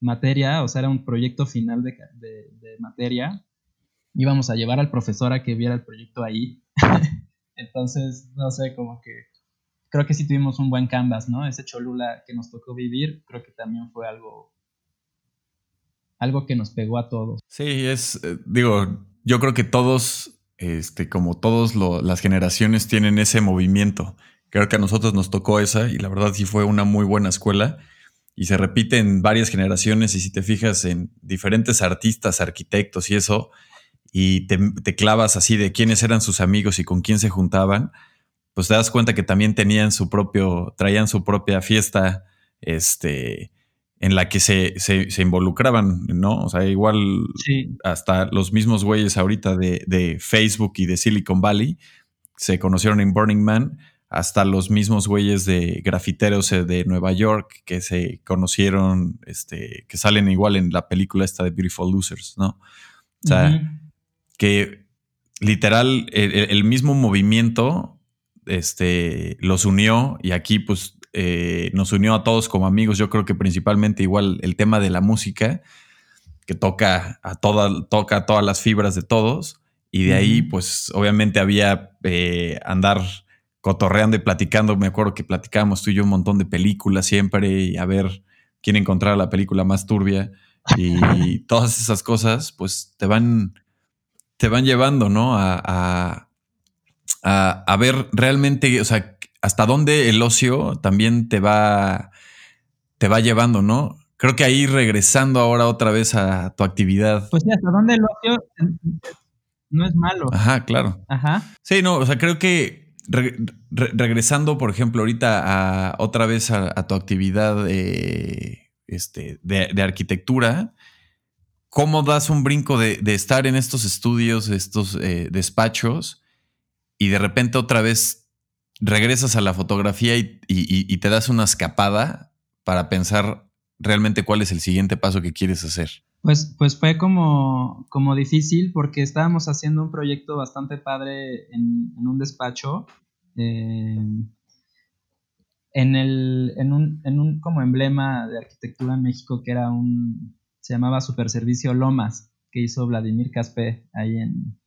materia, o sea, era un proyecto final de, de materia. Íbamos a llevar al profesor a que viera el proyecto ahí. Entonces, no sé, como que creo que sí tuvimos un buen canvas, ¿no? Ese Cholula que nos tocó vivir, creo que también fue algo, algo que nos pegó a todos. Sí, es, eh, digo, yo creo que todos, este, como todas las generaciones tienen ese movimiento. Creo que a nosotros nos tocó esa y la verdad sí fue una muy buena escuela y se repite en varias generaciones y si te fijas en diferentes artistas, arquitectos y eso, y te, te clavas así de quiénes eran sus amigos y con quién se juntaban, pues te das cuenta que también tenían su propio, traían su propia fiesta, este, en la que se, se, involucraban, ¿no? O sea, igual hasta los mismos güeyes ahorita de, de, Facebook y de Silicon Valley se conocieron en Burning Man, hasta los mismos güeyes de grafiteros eh, de Nueva York que se conocieron, este, que salen igual en la película esta de Beautiful Losers, ¿no? O sea, que literal el mismo movimiento este, los unió y aquí pues eh, nos unió a todos como amigos. Yo creo que principalmente igual el tema de la música, que toca a, toda, toca todas las fibras de todos. Y de ahí pues obviamente había eh, andar cotorreando y platicando. Me acuerdo que platicábamos tú y yo un montón de películas siempre y a ver quién encontrar la película más turbia. Y todas esas cosas pues te van, te van llevando, ¿no? a a, ver realmente, o sea, hasta dónde el ocio también te va, te va llevando, ¿no? Creo que ahí regresando ahora otra vez a tu actividad. Pues sí, hasta dónde el ocio no es malo. Ajá, claro. Ajá. Sí, no, o sea, creo que regresando, por ejemplo, ahorita a otra vez a, tu actividad de, este, de, arquitectura, ¿cómo das un brinco de, estar en estos estudios, estos eh, despachos? Y de repente otra vez regresas a la fotografía y, te das una escapada para pensar realmente cuál es el siguiente paso que quieres hacer? Pues, pues fue como, como difícil porque estábamos haciendo un proyecto bastante padre en, un despacho. Eh, en, el, en, un, en un como emblema de arquitectura en México que era un, se llamaba Super Servicio Lomas, que hizo Vladimir Caspe ahí en,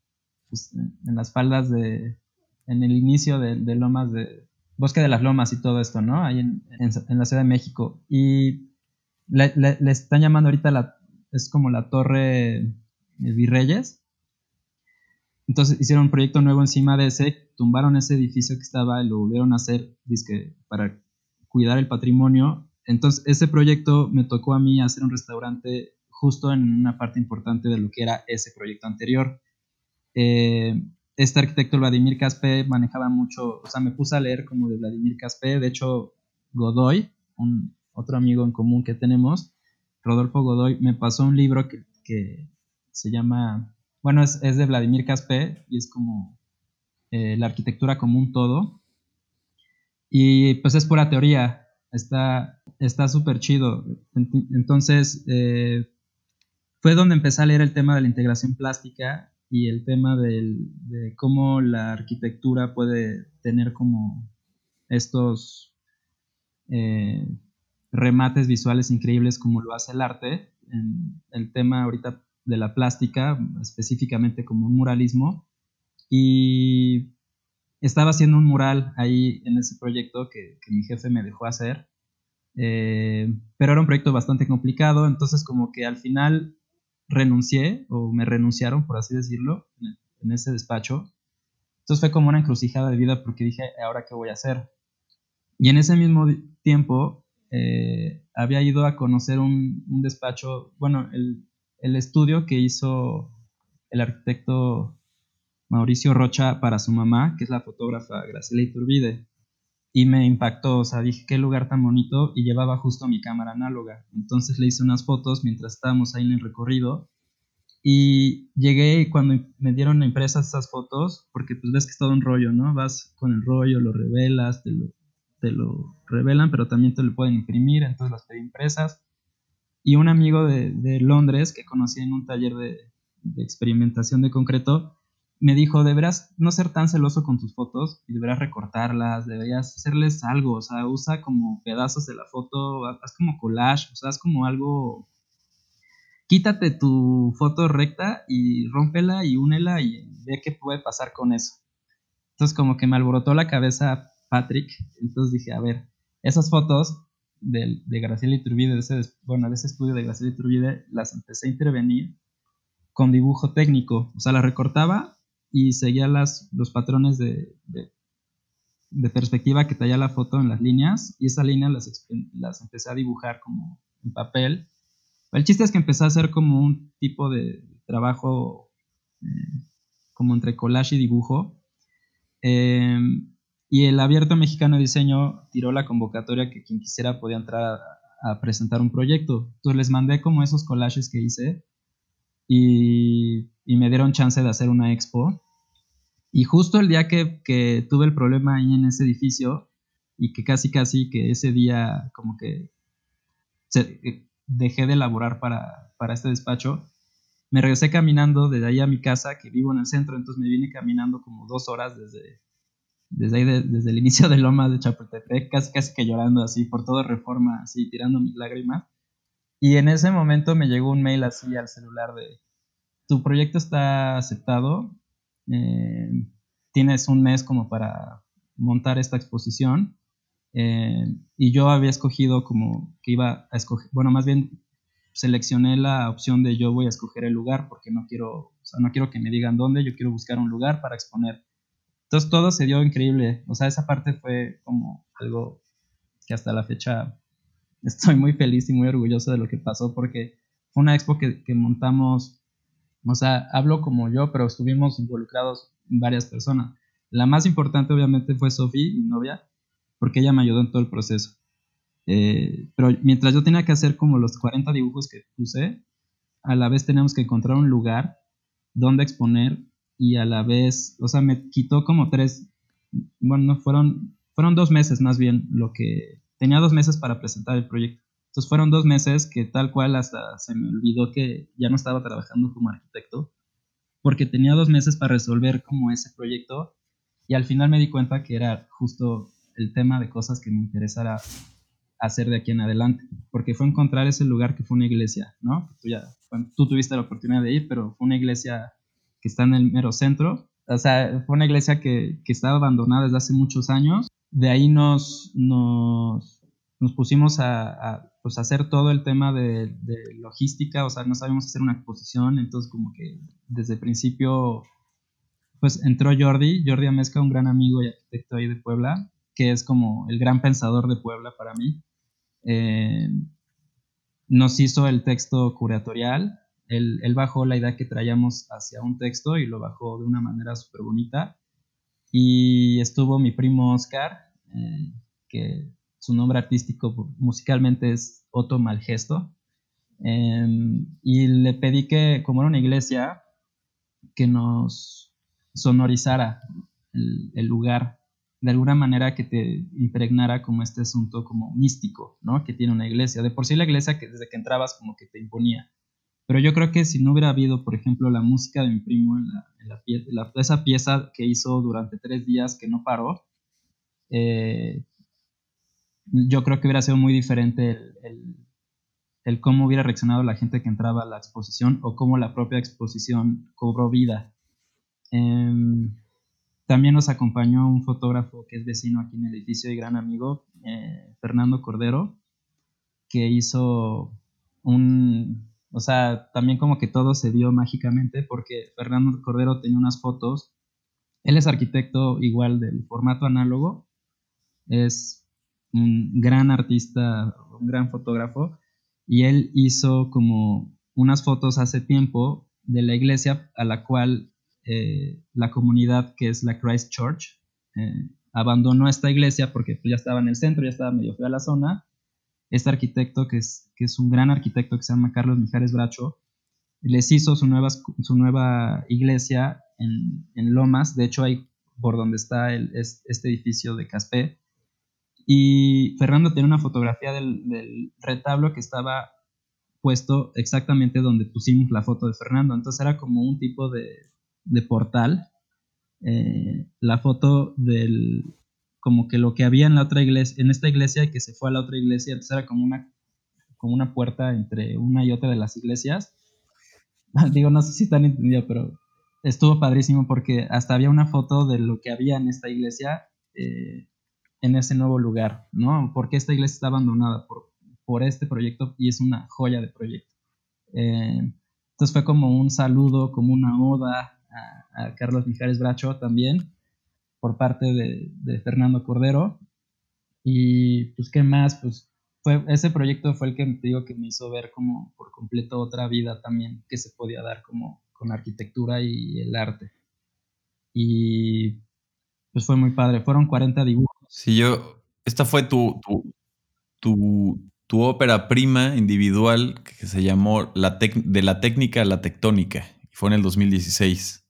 pues, en las faldas de, en el inicio de, Lomas de Bosque de las Lomas y todo esto, ¿no? Ahí en, la Ciudad de México. Y le, están llamando ahorita la, es como la Torre Virreyes. Entonces hicieron un proyecto nuevo encima de ese, tumbaron ese edificio que estaba y lo volvieron a hacer dizque, para cuidar el patrimonio. Entonces ese proyecto me tocó a mí hacer un restaurante justo en una parte importante de lo que era ese proyecto anterior. Eh, este arquitecto Vladimir Caspe manejaba mucho, o sea, me puse a leer como de Vladimir Caspe, de hecho Godoy, un, otro amigo en común que tenemos, Rodolfo Godoy, me pasó un libro que, se llama, bueno, es, de Vladimir Caspe y es como eh, la arquitectura como todo. Y pues es pura teoría, está súper chido. Entonces, eh, fue donde empecé a leer el tema de la integración plástica y el tema de cómo la arquitectura puede tener como estos eh, remates visuales increíbles como lo hace el arte, en el tema ahorita de la plástica, específicamente como un muralismo, y estaba haciendo un mural ahí en ese proyecto que, mi jefe me dejó hacer, eh, pero era un proyecto bastante complicado, entonces como que al final renuncié o me renunciaron, por así decirlo, en, ese despacho. Entonces fue como una encrucijada de vida porque dije, ¿ahora qué voy a hacer? Y en ese mismo tiempo eh, había ido a conocer un, despacho, bueno, el, el, estudio que hizo el arquitecto Mauricio Rocha para su mamá, que es la fotógrafa Graciela Iturbide. Y me impactó, o sea, dije, qué lugar tan bonito, y llevaba justo mi cámara análoga. Entonces le hice unas fotos mientras estábamos ahí en el recorrido. Y llegué cuando me dieron impresas esas fotos, porque pues ves que es todo un rollo, ¿no? Vas con el rollo, lo revelas, te lo, revelan, pero también te lo pueden imprimir, entonces las pedí impresas. Y un amigo de, Londres que conocí en un taller de experimentación de concreto, me dijo, deberás no ser tan celoso con tus fotos y deberás recortarlas, deberías hacerles algo, o sea, usa como pedazos de la foto, haz como collage, o sea, haz como algo... Quítate tu foto recta y rómpela y únela y ve qué puede pasar con eso. Entonces como que me alborotó la cabeza Patrick, entonces dije, a ver, esas fotos de, de Graciela Iturbide, de ese, bueno, de ese estudio de Graciela Iturbide, las empecé a intervenir con dibujo técnico, o sea, las recortaba y seguía los patrones de, perspectiva que talla la foto en las líneas y esas líneas las, las empecé a dibujar como en papel. El chiste es que empecé a hacer como un tipo de trabajo eh, como entre collage y dibujo. Em, y el Abierto Mexicano de Diseño tiró la convocatoria que quien quisiera podía entrar a, a presentar un proyecto. Entonces les mandé como esos collages que hice y, me dieron chance de hacer una expo. Y justo el día que, que, tuve el problema ahí en ese edificio y que casi casi que ese día como que eh, dejé de elaborar para, para este despacho, me regresé caminando desde ahí a mi casa, que vivo en el centro, entonces me vine caminando como dos horas desde, desde ahí, desde el inicio de Loma de Chapultepec, casi casi que llorando así, por toda reforma, así, tirando mis lágrimas. Y en ese momento me llegó un mail así al celular de, tu proyecto está aceptado, eh, tienes un mes como para montar esta exposición. Eh, y yo había escogido como que iba a escoger, bueno, más bien seleccioné la opción de yo voy a escoger el lugar porque no quiero, no quiero que me digan dónde, yo quiero buscar un lugar para exponer. Entonces todo se dio increíble, o sea, esa parte fue como algo que hasta la fecha estoy muy feliz y muy orgulloso de lo que pasó porque fue una expo que, montamos, o sea, hablo como yo, pero estuvimos involucrados varias personas. La más importante obviamente fue Sofía, mi novia, porque ella me ayudó en todo el proceso. Eh, pero mientras yo tenía que hacer como los 40 dibujos que puse, a la vez teníamos que encontrar un lugar donde exponer y a la vez, o sea, me quitó como tres, bueno, fueron, fueron dos meses más bien lo que tenía dos meses para presentar el proyecto. Entonces fueron dos meses que tal cual hasta se me olvidó que ya no estaba trabajando como arquitecto, porque tenía dos meses para resolver como ese proyecto y al final me di cuenta que era justo el tema de cosas que me interesara hacer de aquí en adelante, porque fue encontrar ese lugar que fue una iglesia, ¿no? Tú, ya, tú tuviste la oportunidad de ir, pero fue una iglesia que está en el mero centro, o sea, fue una iglesia que, que estaba abandonada desde hace muchos años de ahí nos, nos, nos pusimos a, pues, hacer todo el tema de, logística, o sea, no sabíamos hacer una exposición, entonces como que desde el principio, pues entró Jordi, Jordi Amezca, un gran amigo y arquitecto ahí de Puebla, que es como el gran pensador de Puebla para mí. Eh, nos hizo el texto curatorial, él, él, bajó la idea que traíamos hacia un texto y lo bajó de una manera súper bonita. Y estuvo mi primo Oscar, eh, que su nombre artístico musicalmente es Otto Malgesto. Em, y le pedí que, como era una iglesia, que nos sonorizara el, lugar, de alguna manera que te impregnara como este asunto como místico, ¿no? Que tiene una iglesia. De por sí la iglesia que desde que entrabas como que te imponía. Pero yo creo que si no hubiera habido, por ejemplo, la música de mi primo en, la, esa pieza que hizo durante tres días que no paró, eh, yo creo que hubiera sido muy diferente el, el, cómo hubiera reaccionado la gente que entraba a la exposición o cómo la propia exposición cobró vida. Em, también nos acompañó un fotógrafo que es vecino aquí en el edificio y gran amigo, eh, Fernando Cordero, que hizo un, o sea, también como que todo se dio mágicamente porque Fernando Cordero tenía unas fotos. Él es arquitecto igual del formato análogo. Es un gran artista, un gran fotógrafo. Y él hizo como unas fotos hace tiempo de la iglesia a la cual eh, la comunidad que es la Christ Church eh, abandonó esta iglesia porque pues, ya estaba en el centro, ya estaba medio fea la zona este arquitecto, que es, que es un gran arquitecto que se llama Carlos Mijares Bracho, les hizo su nueva, su nueva iglesia en, en Lomas, de hecho ahí por donde está este edificio de Caspe, y Fernando tiene una fotografía del, del, retablo que estaba puesto exactamente donde pusimos la foto de Fernando, entonces era como un tipo de, de portal. Eh, la foto del, como que lo que había en la otra iglesia, en esta iglesia y que se fue a la otra iglesia, entonces era como una, como una puerta entre una y otra de las iglesias. Digo, no sé si están entendido, pero estuvo padrísimo porque hasta había una foto de lo que había en esta iglesia eh, en ese nuevo lugar, ¿no? Porque esta iglesia está abandonada por, por este proyecto y es una joya de proyecto. Eh, entonces fue como un saludo, como una oda a, a Carlos Mijares Bracho también por parte de, Fernando Cordero. Y pues, ¿qué más? Pues fue, ese proyecto fue el que te digo que me hizo ver como por completo otra vida también que se podía dar como con arquitectura y el arte. Y pues fue muy padre. Fueron 40 dibujos. Sí, yo, esta fue tu, tu, tu, ópera prima individual que se llamó la De la técnica a la tectónica. Y fue en el 2016.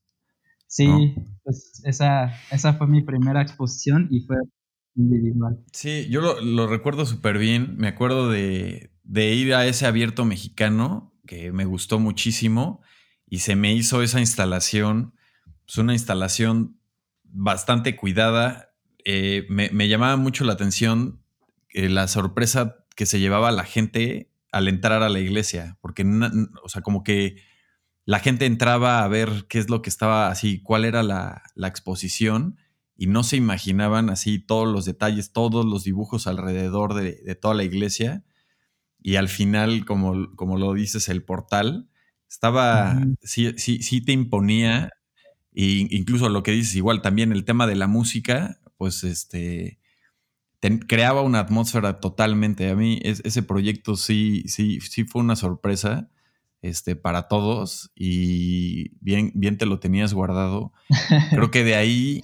Sí, pues esa, esa fue mi primera exposición y fue individual. Sí, yo lo, recuerdo súper bien. Me acuerdo de, ir a ese abierto mexicano que me gustó muchísimo y se me hizo esa instalación, pues una instalación bastante cuidada. Eh, me, llamaba mucho la atención eh, la sorpresa que se llevaba la gente al entrar a la iglesia, porque, o sea, como que la gente entraba a ver qué es lo que estaba así, cuál era la, exposición y no se imaginaban así todos los detalles, todos los dibujos alrededor de, toda la iglesia. Y al final, como, como lo dices, el portal estaba, sí, sí, sí te imponía. E incluso lo que dices, igual también el tema de la música, pues este, creaba una atmósfera totalmente. A mí ese proyecto sí, sí, sí fue una sorpresa este, para todos y bien, bien te lo tenías guardado. Creo que de ahí,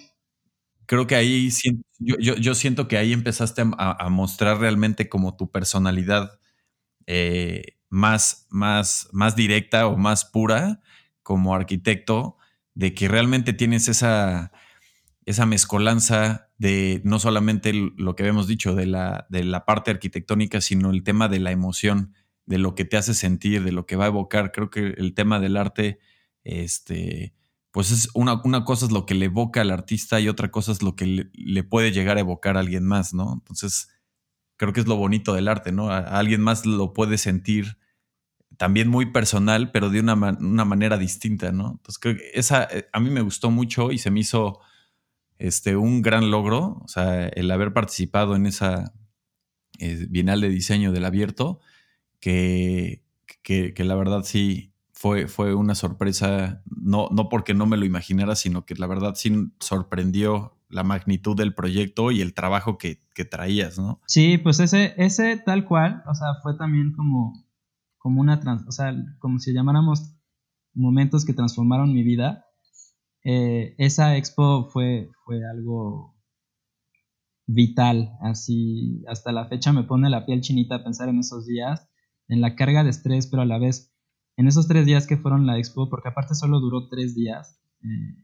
creo que ahí, yo, yo, siento que ahí empezaste a, mostrar realmente como tu personalidad eh, más, más, más directa o más pura como arquitecto, de que realmente tienes esa, esa mezcolanza de no solamente lo que habíamos dicho de la, de la parte arquitectónica, sino el tema de la emoción de lo que te hace sentir, de lo que va a evocar. Creo que el tema del arte, este, pues es una, una cosa es lo que le evoca al artista y otra cosa es lo que le, puede llegar a evocar a alguien más, ¿no? Entonces, creo que es lo bonito del arte, ¿no? A, alguien más lo puede sentir también muy personal, pero de una, una, manera distinta, ¿no? Entonces, creo que esa eh, a mí me gustó mucho y se me hizo este, un gran logro, o sea, el haber participado en esa eh, Bienal de Diseño del Abierto que, que, la verdad sí fue, fue una sorpresa, no, no porque no me lo imaginara, sino que la verdad sí sorprendió la magnitud del proyecto y el trabajo que, que traías, ¿no? Sí, pues ese, ese tal cual, o sea, fue también como, como una, trans, o sea, como si llamáramos momentos que transformaron mi vida. Eh, esa expo fue, fue algo vital, así hasta la fecha me pone la piel chinita pensar en esos días en la carga de estrés, pero a la vez en esos tres días que fueron la expo, porque aparte solo duró tres días, eh,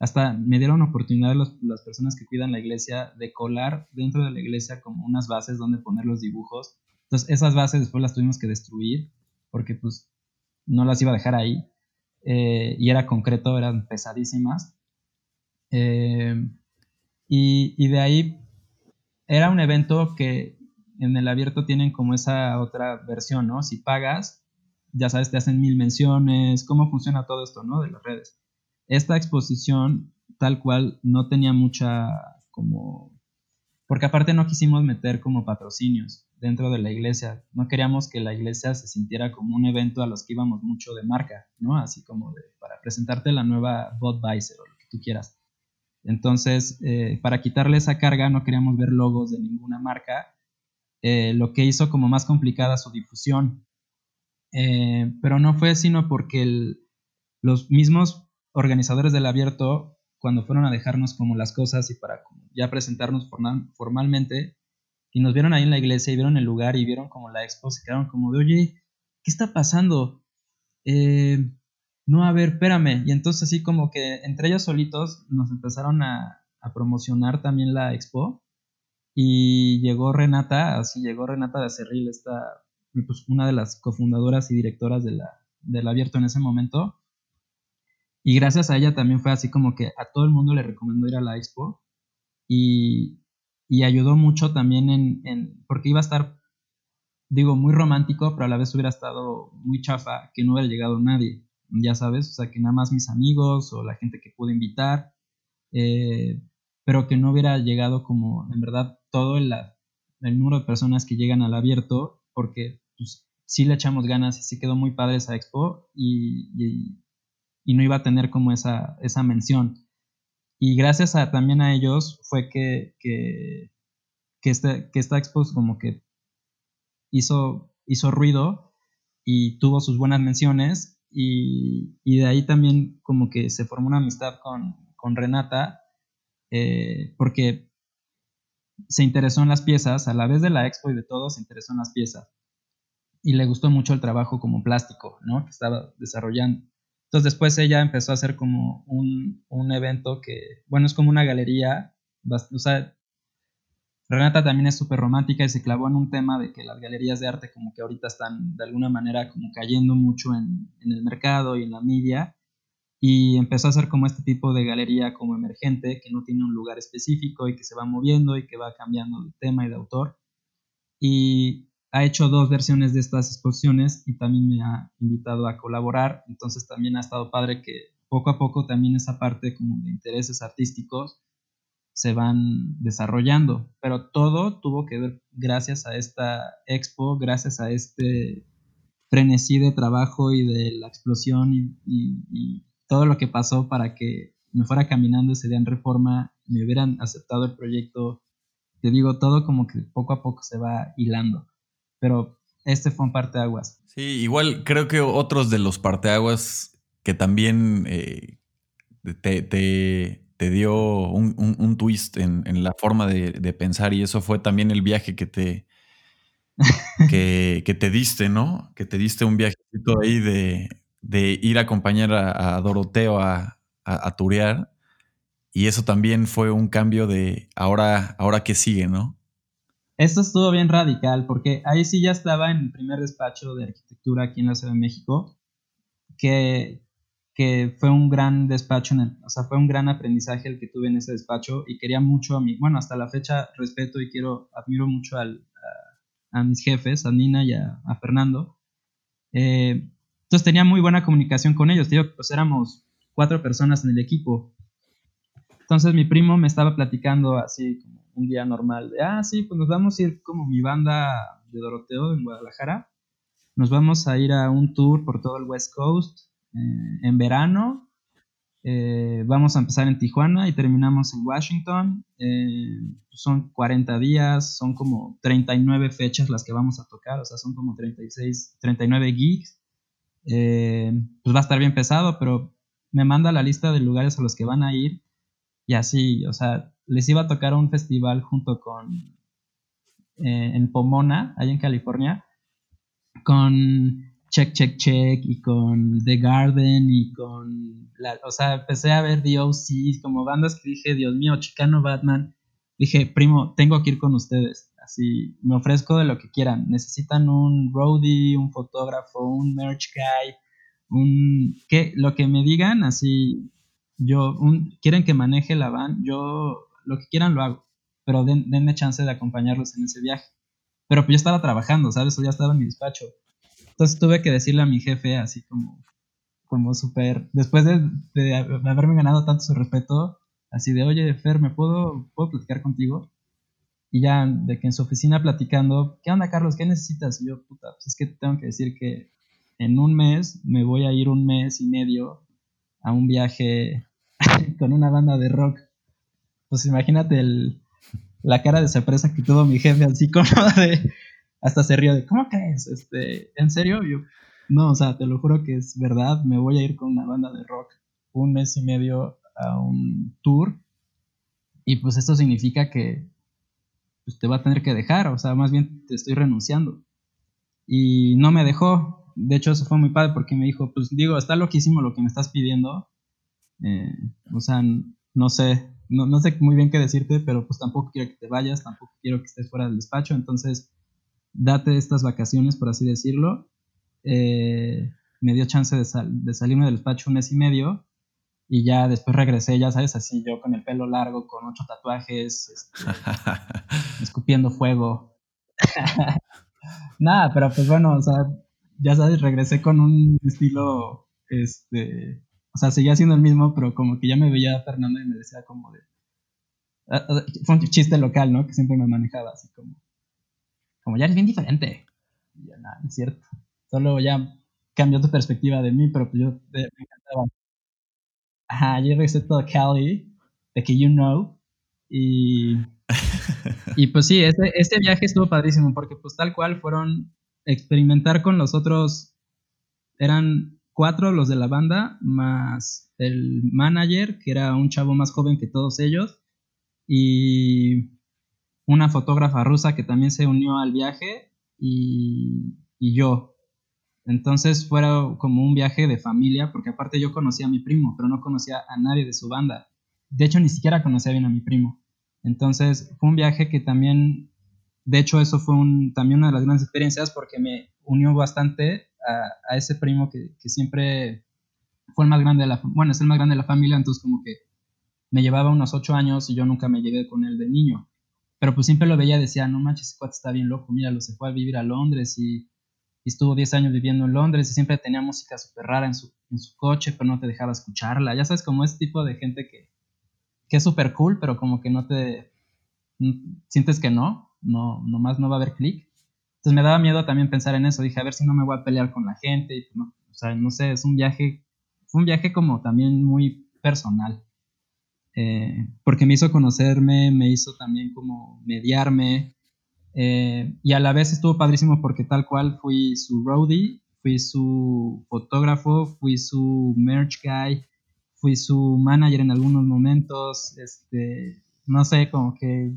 hasta me dieron oportunidad las personas que cuidan la iglesia de colar dentro de la iglesia como unas bases donde poner los dibujos. Entonces esas bases después las tuvimos que destruir porque pues no las iba a dejar ahí. Eh, y era concreto, eran pesadísimas. Eh, y, y, de ahí era un evento que en el abierto tienen como esa otra versión, ¿no? Si pagas, ya sabes, te hacen mil menciones, cómo funciona todo esto, ¿no? De las redes. Esta exposición, tal cual, no tenía mucha como... Porque aparte no quisimos meter como patrocinios dentro de la iglesia. No queríamos que la iglesia se sintiera como un evento a los que íbamos mucho de marca, ¿no? Así como de, para presentarte la nueva Budweiser o lo que tú quieras. Entonces, eh, para quitarle esa carga, no queríamos ver logos de ninguna marca, eh, lo que hizo como más complicada su difusión. Eh, pero no fue sino porque los mismos organizadores del abierto, cuando fueron a dejarnos como las cosas y para ya presentarnos formalmente, y nos vieron ahí en la iglesia y vieron el lugar y vieron como la expo, se quedaron como de, oye, ¿qué está pasando? Eh, no, a ver, espérame. Y entonces así como que entre ellos solitos nos empezaron a, promocionar también la expo. Y llegó Renata, así llegó Renata de Acerril, esta, pues, una de las cofundadoras y directoras de la, del abierto en ese momento. Y gracias a ella también fue así como que a todo el mundo le recomendó ir a la expo. Y, y ayudó mucho también en, en, porque iba a estar, digo, muy romántico, pero a la vez hubiera estado muy chafa que no hubiera llegado nadie, ya sabes, o sea, que nada más mis amigos o la gente que pude invitar, eh, pero que no hubiera llegado como, en verdad, todo el, el número de personas que llegan al abierto, porque pues, sí le echamos ganas y sí quedó muy padre esa expo y, y, y no iba a tener como esa, esa mención. Y gracias a, también a ellos fue que, que, este, que esta expo como que hizo, hizo ruido y tuvo sus buenas menciones y, y, de ahí también como que se formó una amistad con, con Renata eh, porque se interesó en las piezas, a la vez de la expo y de todo, se interesó en las piezas y le gustó mucho el trabajo como plástico, ¿no? Que estaba desarrollando. Entonces después ella empezó a hacer como un, un evento que, bueno, es como una galería, o sea, Renata también es súper romántica y se clavó en un tema de que las galerías de arte como que ahorita están de alguna manera como cayendo mucho en, el mercado y en la media y empezó a hacer como este tipo de galería como emergente que no tiene un lugar específico y que se va moviendo y que va cambiando de tema y de autor. Y ha hecho dos versiones de estas exposiciones y también me ha invitado a colaborar, entonces también ha estado padre que poco a poco también esa parte como de intereses artísticos se van desarrollando, pero todo tuvo que ver gracias a esta expo, gracias a este frenesí de trabajo y de la explosión y, todo lo que pasó para que me fuera caminando ese día en reforma, me hubieran aceptado el proyecto, te digo, todo como que poco a poco se va hilando pero este fue un parteaguas. Sí, igual creo que otros de los parteaguas que también eh, te, dio un, twist en, la forma de, pensar y eso fue también el viaje que te, que, te diste, ¿no? Que te diste un viajecito ahí de, ir a acompañar a, Doroteo a, a, turear y eso también fue un cambio de ahora, ahora que sigue, ¿no? Esto estuvo bien radical porque ahí sí ya estaba en el primer despacho de arquitectura aquí en la Ciudad de México, que, que fue un gran despacho, o sea, fue un gran aprendizaje el que tuve en ese despacho y quería mucho a mí, bueno, hasta la fecha respeto y quiero, admiro mucho a, mis jefes, a Nina y a, Fernando. Eh, entonces tenía muy buena comunicación con ellos, tío, pues éramos cuatro personas en el equipo. Entonces mi primo me estaba platicando así como un día normal de, ah, sí, pues nos vamos a ir como mi banda de Doroteo en Guadalajara. Nos vamos a ir a un tour por todo el West Coast eh, en verano. Eh, vamos a empezar en Tijuana y terminamos en Washington. Eh, son 40 días, son como 39 fechas las que vamos a tocar, o sea, son como 36, 39 gigs. pues va a estar bien pesado, pero me manda la lista de lugares a los que van a ir y así, o sea, les iba a tocar un festival junto con, eh, en Pomona, allá en California, con Check, Check, Check y con The Garden y con, la, o sea, empecé a ver The como bandas que dije, Dios mío, Chicano Batman. Dije, primo, tengo que ir con ustedes. Así, me ofrezco de lo que quieran. Necesitan un roadie, un fotógrafo, un merch guy, un, ¿qué? Lo que me digan, así, yo, un, quieren que maneje la van, yo lo que quieran lo hago. pero denme chance de acompañarlos en ese viaje. Pero pues yo estaba trabajando, ¿sabes? O ya estaba en mi despacho. Entonces tuve que decirle a mi jefe así como, como súper, después de, de, haberme ganado tanto su respeto, así de, oye, Fer, ¿me puedo, puedo platicar contigo? Y ya de que en su oficina platicando, ¿qué onda, Carlos? ¿Qué necesitas? Y yo, puta, pues es que tengo que decir que en un mes me voy a ir un mes y medio a un viaje con una banda de rock. Pues imagínate el, la cara de sorpresa que tuvo mi jefe, así como de, hasta se rió de, ¿cómo crees? Este, ¿En serio? Yo, no, o sea, te lo juro que es verdad, me voy a ir con una banda de rock un mes y medio a un tour y pues esto significa que pues, te va a tener que dejar, o sea, más bien te estoy renunciando. Y no me dejó, de hecho eso fue muy padre porque me dijo, pues digo, está loquísimo lo que me estás pidiendo, eh, o sea, no sé, no, no sé muy bien qué decirte, pero pues tampoco quiero que te vayas, tampoco quiero que estés fuera del despacho, entonces date estas vacaciones, por así decirlo. Eh, me dio chance de, de, salirme del despacho un mes y medio y ya después regresé, ya sabes, así yo con el pelo largo, con ocho tatuajes, este, escupiendo fuego. Nada, pero pues bueno, o sea, ya sabes, regresé con un estilo, este, o sea, seguía siendo el mismo, pero como que ya me veía Fernando y me decía como de... Fue un chiste local, ¿no? Que siempre me manejaba así como... Como ya eres bien diferente. Y nada, es cierto. Solo ya cambió tu perspectiva de mí, pero pues yo me encantaba. Ajá, yo regresé todo Cali, de que you know. Y, y pues sí, este, este viaje estuvo padrísimo porque pues tal cual fueron experimentar con los otros, eran cuatro los de la banda, más el manager, que era un chavo más joven que todos ellos, y una fotógrafa rusa que también se unió al viaje, y, y yo. Entonces fue como un viaje de familia, porque aparte yo conocía a mi primo, pero no conocía a nadie de su banda. De hecho, ni siquiera conocía bien a mi primo. Entonces fue un viaje que también, de hecho, eso fue también una de las grandes experiencias porque me unió bastante a, ese primo que, siempre fue el más grande de la, bueno, es el más grande de la familia, entonces como que me llevaba unos ocho años y yo nunca me llevé con él de niño. Pero pues siempre lo veía y decía, no manches, ese cuate está bien loco, míralo, se fue a vivir a Londres y, estuvo diez años viviendo en Londres y siempre tenía música súper rara en su, en su coche, pero no te dejaba escucharla. Ya sabes, como ese tipo de gente que, que es súper cool, pero como que no te... sientes que no, no, nomás no va a haber clic. Me daba miedo también pensar en eso. Dije, a ver si no me voy a pelear con la gente. No, o sea, no sé, es un viaje, fue un viaje como también muy personal. Eh, porque me hizo conocerme, me hizo también como mediarme. Eh, y a la vez estuvo padrísimo porque tal cual fui su roadie, fui su fotógrafo, fui su merch guy, fui su manager en algunos momentos. Este, no sé, como que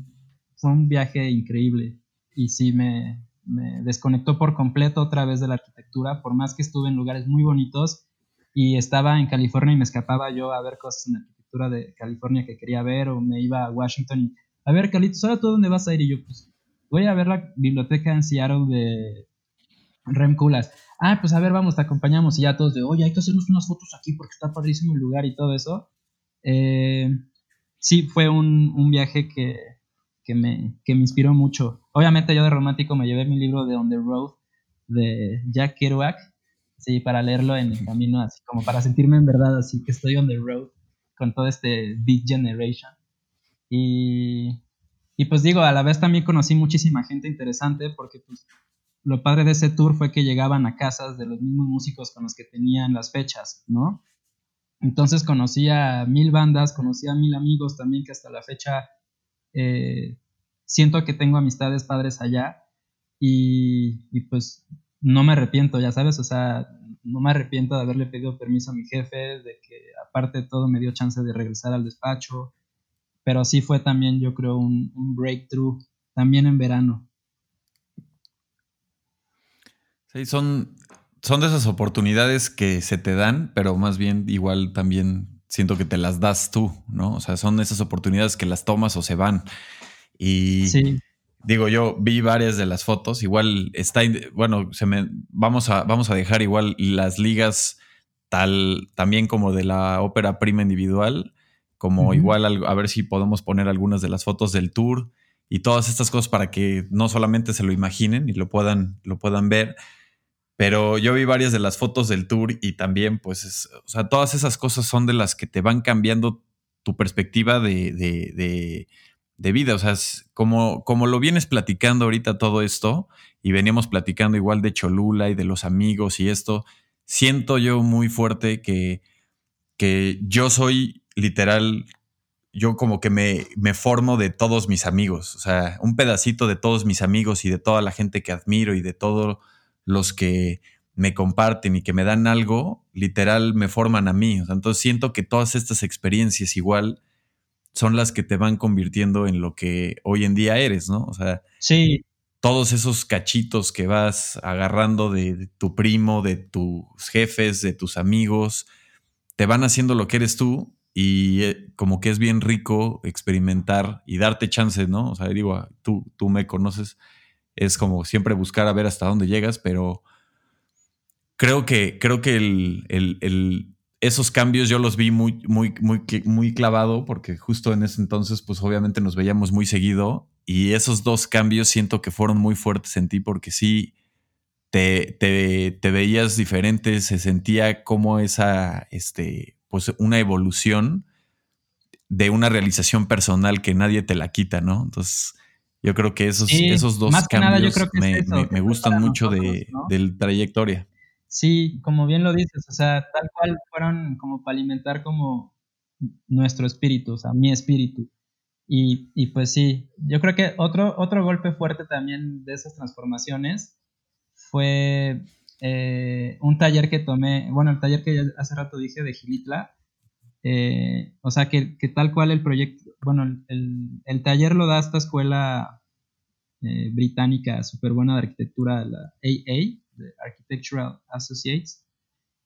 fue un viaje increíble. Y sí me, me desconectó por completo otra vez de la arquitectura, por más que estuve en lugares muy bonitos y estaba en California y me escapaba yo a ver cosas en arquitectura de California que quería ver o me iba a Washington y a ver, Carlitos, ¿ahora tú dónde vas a ir? Y yo, pues, voy a ver la biblioteca en Seattle de Rem Koolhaas. Ah, pues a ver, vamos, te acompañamos. Y ya todos de, oye, hay que hacernos unas fotos aquí porque está padrísimo el lugar y todo eso. Eh, sí, fue un, un viaje que, que me, que me inspiró mucho. Obviamente yo de romántico me llevé mi libro de On the Road de Jack Kerouac, sí, para leerlo en el camino, así como para sentirme en verdad así que estoy on the road con todo este Beat Generation. Y, y pues digo, a la vez también conocí muchísima gente interesante porque pues lo padre de ese tour fue que llegaban a casas de los mismos músicos con los que tenían las fechas, ¿no? Entonces conocí a mil bandas, conocí a mil amigos también que hasta la fecha eh, siento que tengo amistades padres allá y, pues no me arrepiento, ya sabes, o sea, no me arrepiento de haberle pedido permiso a mi jefe, de que aparte todo me dio chance de regresar al despacho, pero sí fue también yo creo un, breakthrough, también en verano. Sí, son, son de esas oportunidades que se te dan, pero más bien igual también siento que te las das tú, ¿no? O sea, son esas oportunidades que las tomas o se van. Y digo, yo vi varias de las fotos, igual está, bueno, se me, vamos, a, vamos a dejar igual las ligas tal, también como de la ópera prima individual, como igual a ver si podemos poner algunas de las fotos del tour. y todas estas cosas para que no solamente se lo imaginen y lo puedan, lo puedan ver. Pero yo vi varias de las fotos del tour y también, pues, o sea, todas esas cosas son de las que te van cambiando tu perspectiva de, de, de, vida. O sea, como, como lo vienes platicando ahorita todo esto, y veníamos platicando igual de Cholula y de los amigos y esto, siento yo muy fuerte que, que yo soy literal yo como que me, me, formo de todos mis amigos, o sea, un pedacito de todos mis amigos y de toda la gente que admiro y de todos los que me comparten y que me dan algo, literal me forman a mí. entonces siento que todas estas experiencias igual son las que te van convirtiendo en lo que hoy en día eres, ¿no? O sea, sí. todos esos cachitos que vas agarrando de, de tu primo, de tus jefes, de tus amigos, te van haciendo lo que eres tú y eh, como que es bien rico experimentar y darte chances, ¿no? O sea, digo, ah, tú, tú me conoces, es como siempre buscar a ver hasta dónde llegas, pero creo que, creo que esos cambios yo los vi muy, muy, muy, muy clavado porque justo en ese entonces, pues obviamente nos veíamos muy seguido y esos dos cambios siento que fueron muy fuertes en ti porque sí, te, te, te veías diferente, se sentía como esa, este, pues una evolución de una realización personal que nadie te la quita, ¿no? Entonces, yo creo que esos, esos dos cambios me, gustan mucho de, la trayectoria. Sí, como bien lo dices, o sea, tal cual fueron como para alimentar como nuestro espíritu, o sea, mi espíritu. Y, y, pues sí, yo creo que otro, otro golpe fuerte también de esas transformaciones fue eh, un taller que tomé, bueno, el taller que hace rato dije de Gilitla, eh, o sea, que, tal cual el proyecto, bueno, el, taller lo da esta escuela eh, británica súper buena de arquitectura, la AA, de Architectural Associates,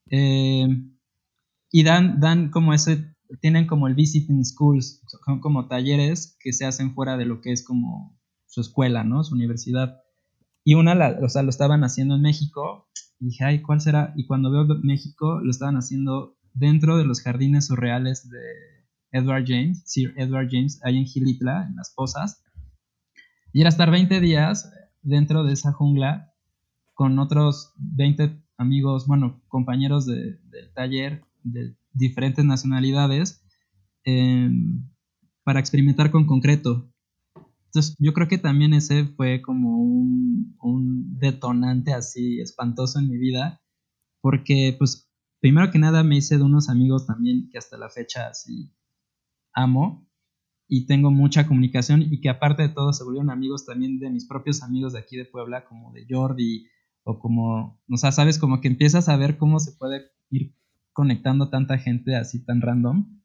y dan, dan como ese, tienen como el visiting schools, son como talleres que se hacen fuera de lo que es como su escuela, ¿no? Su universidad. Y una, o sea, lo estaban haciendo en México y dije, ay, ¿cuál será? Y cuando veo México, lo estaban haciendo dentro de los jardines surreales de Edward James, Sir Edward James, ahí en Gilitla, en las Pozas. Y era estar 20 días dentro de esa jungla con otros 20 amigos, bueno, compañeros del taller de diferentes nacionalidades em, para experimentar con concreto. Entonces, yo creo que también ese fue como un, un, detonante así espantoso en mi vida, porque pues primero que nada me hice de unos amigos también que hasta la fecha así amo y tengo mucha comunicación y que aparte de todo se volvieron amigos también de mis propios amigos de aquí de Puebla, como de Jordi o como, o sea, sabes, como que empiezas a ver cómo se puede ir conectando tanta gente así tan random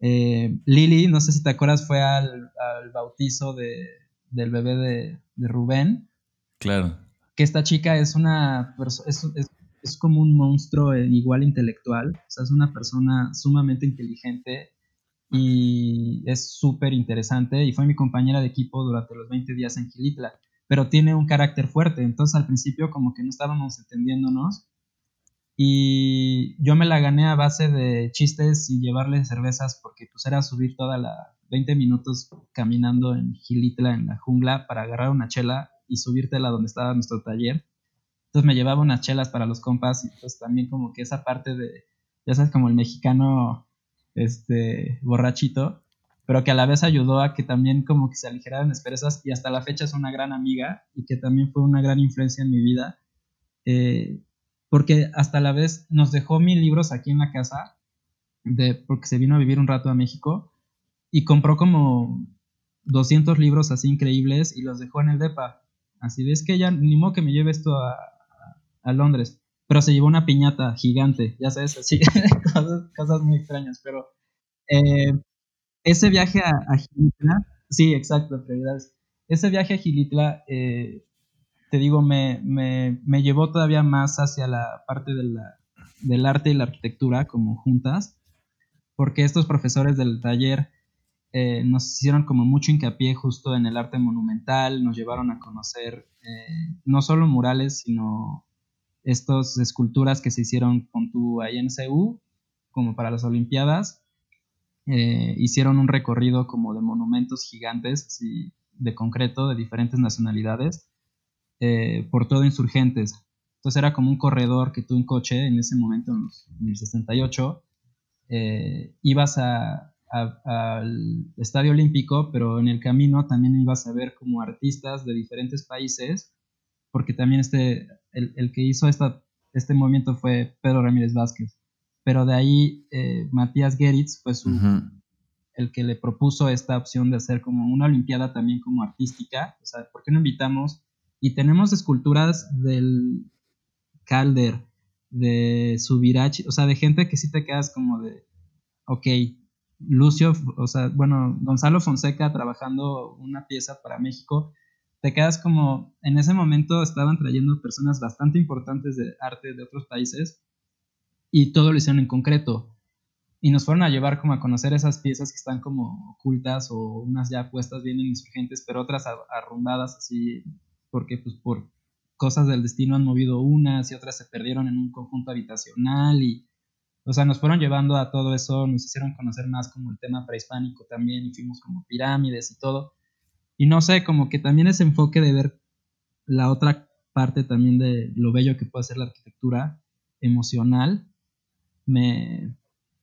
eh, Lili, no sé si te acuerdas, fue al, bautizo de, del bebé de, Rubén. Claro. Que esta chica es una es, es, es, como un monstruo igual intelectual, o sea, es una persona sumamente inteligente y es súper interesante y fue mi compañera de equipo durante los 20 días en Gilitla, pero tiene un carácter fuerte, entonces al principio como que no estábamos entendiéndonos y yo me la gané a base de chistes y llevarle cervezas porque pues era subir toda la 20 minutos caminando en Gilitla, en la jungla, para agarrar una chela y subírtela donde estaba nuestro taller. Entonces me llevaba unas chelas para los compas y pues también como que esa parte de, ya sabes, como el mexicano este borrachito, pero que a la vez ayudó a que también como que se aligeraran las y hasta la fecha es una gran amiga y que también fue una gran influencia en mi vida. Eh, porque hasta la vez nos dejó mil libros aquí en la casa, de, porque se vino a vivir un rato a México, y compró como 200 libros así increíbles y los dejó en el DEPA. Así ves que ya ni modo que me lleve esto a, a, Londres, pero se llevó una piñata gigante, ya sabes, así, cosas, muy extrañas, pero eh, ese viaje a, a, Gilitla, sí, exacto, prioridades. Ese viaje a Gilitla eh, te digo, me, me, llevó todavía más hacia la parte de del arte y la arquitectura como juntas, porque estos profesores del taller eh, nos hicieron como mucho hincapié justo en el arte monumental, nos llevaron a conocer no solo murales, sino estas esculturas que se hicieron con tu ahí en CU, como para las Olimpiadas. Eh, hicieron un recorrido como de monumentos gigantes, de concreto de diferentes nacionalidades eh, por todo insurgentes. Entonces era como un corredor que tú en coche en ese momento, en, el 68, eh, ibas al Estadio Olímpico, pero en el camino también ibas a ver como artistas de diferentes países, porque también este, el, que hizo esta, este movimiento fue Pedro Ramírez Vázquez. Pero de ahí eh, Matías Geritz fue su, el que le propuso esta opción de hacer como una Olimpiada también como artística. O sea, ¿por qué no invitamos? Y tenemos esculturas del Calder, de Subirachi, o sea, de gente que sí te quedas como de, ok, Lucio, o sea, bueno, Gonzalo Fonseca trabajando una pieza para México, te quedas como, en ese momento estaban trayendo personas bastante importantes de arte de otros países y todo lo hicieron en concreto. Y nos fueron a llevar como a conocer esas piezas que están como ocultas o unas ya puestas bien insurgentes, pero otras arrumbadas así, porque pues por cosas del destino han movido unas y otras se perdieron en un conjunto habitacional y, o sea, nos fueron llevando a todo eso, nos hicieron conocer más como el tema prehispánico también y fuimos como pirámides y todo. Y no sé, como que también ese enfoque de ver la otra parte también de lo bello que puede ser la arquitectura emocional, me,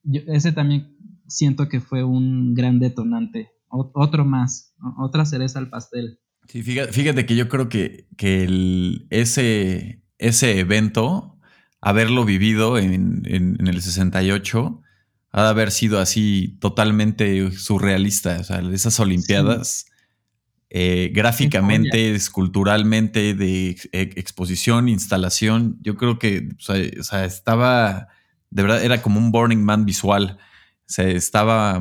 ese también siento que fue un gran detonante, otro más, otra cereza al pastel. Sí, fíjate, que yo creo que, ese, ese evento, haberlo vivido en, el 68, ha de haber sido así totalmente surrealista. O sea, esas Olimpiadas, eh, gráficamente, esculturalmente, de exposición, instalación, yo creo que o sea, estaba de verdad era como un Burning Man visual. Se estaba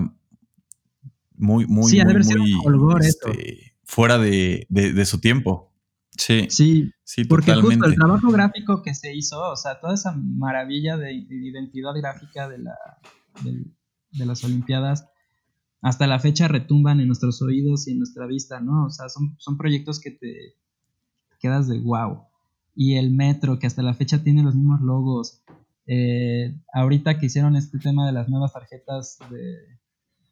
muy, muy, muy, este, fuera de, su tiempo. Sí, sí, sí porque justo el trabajo gráfico que se hizo, o sea, toda esa maravilla de, identidad gráfica de, la, de, las Olimpiadas, hasta la fecha retumban en nuestros oídos y en nuestra vista, ¿no? O sea, son, son proyectos que te quedas de wow. Y el metro, que hasta la fecha tiene los mismos logos, eh, ahorita que hicieron este tema de las nuevas tarjetas de,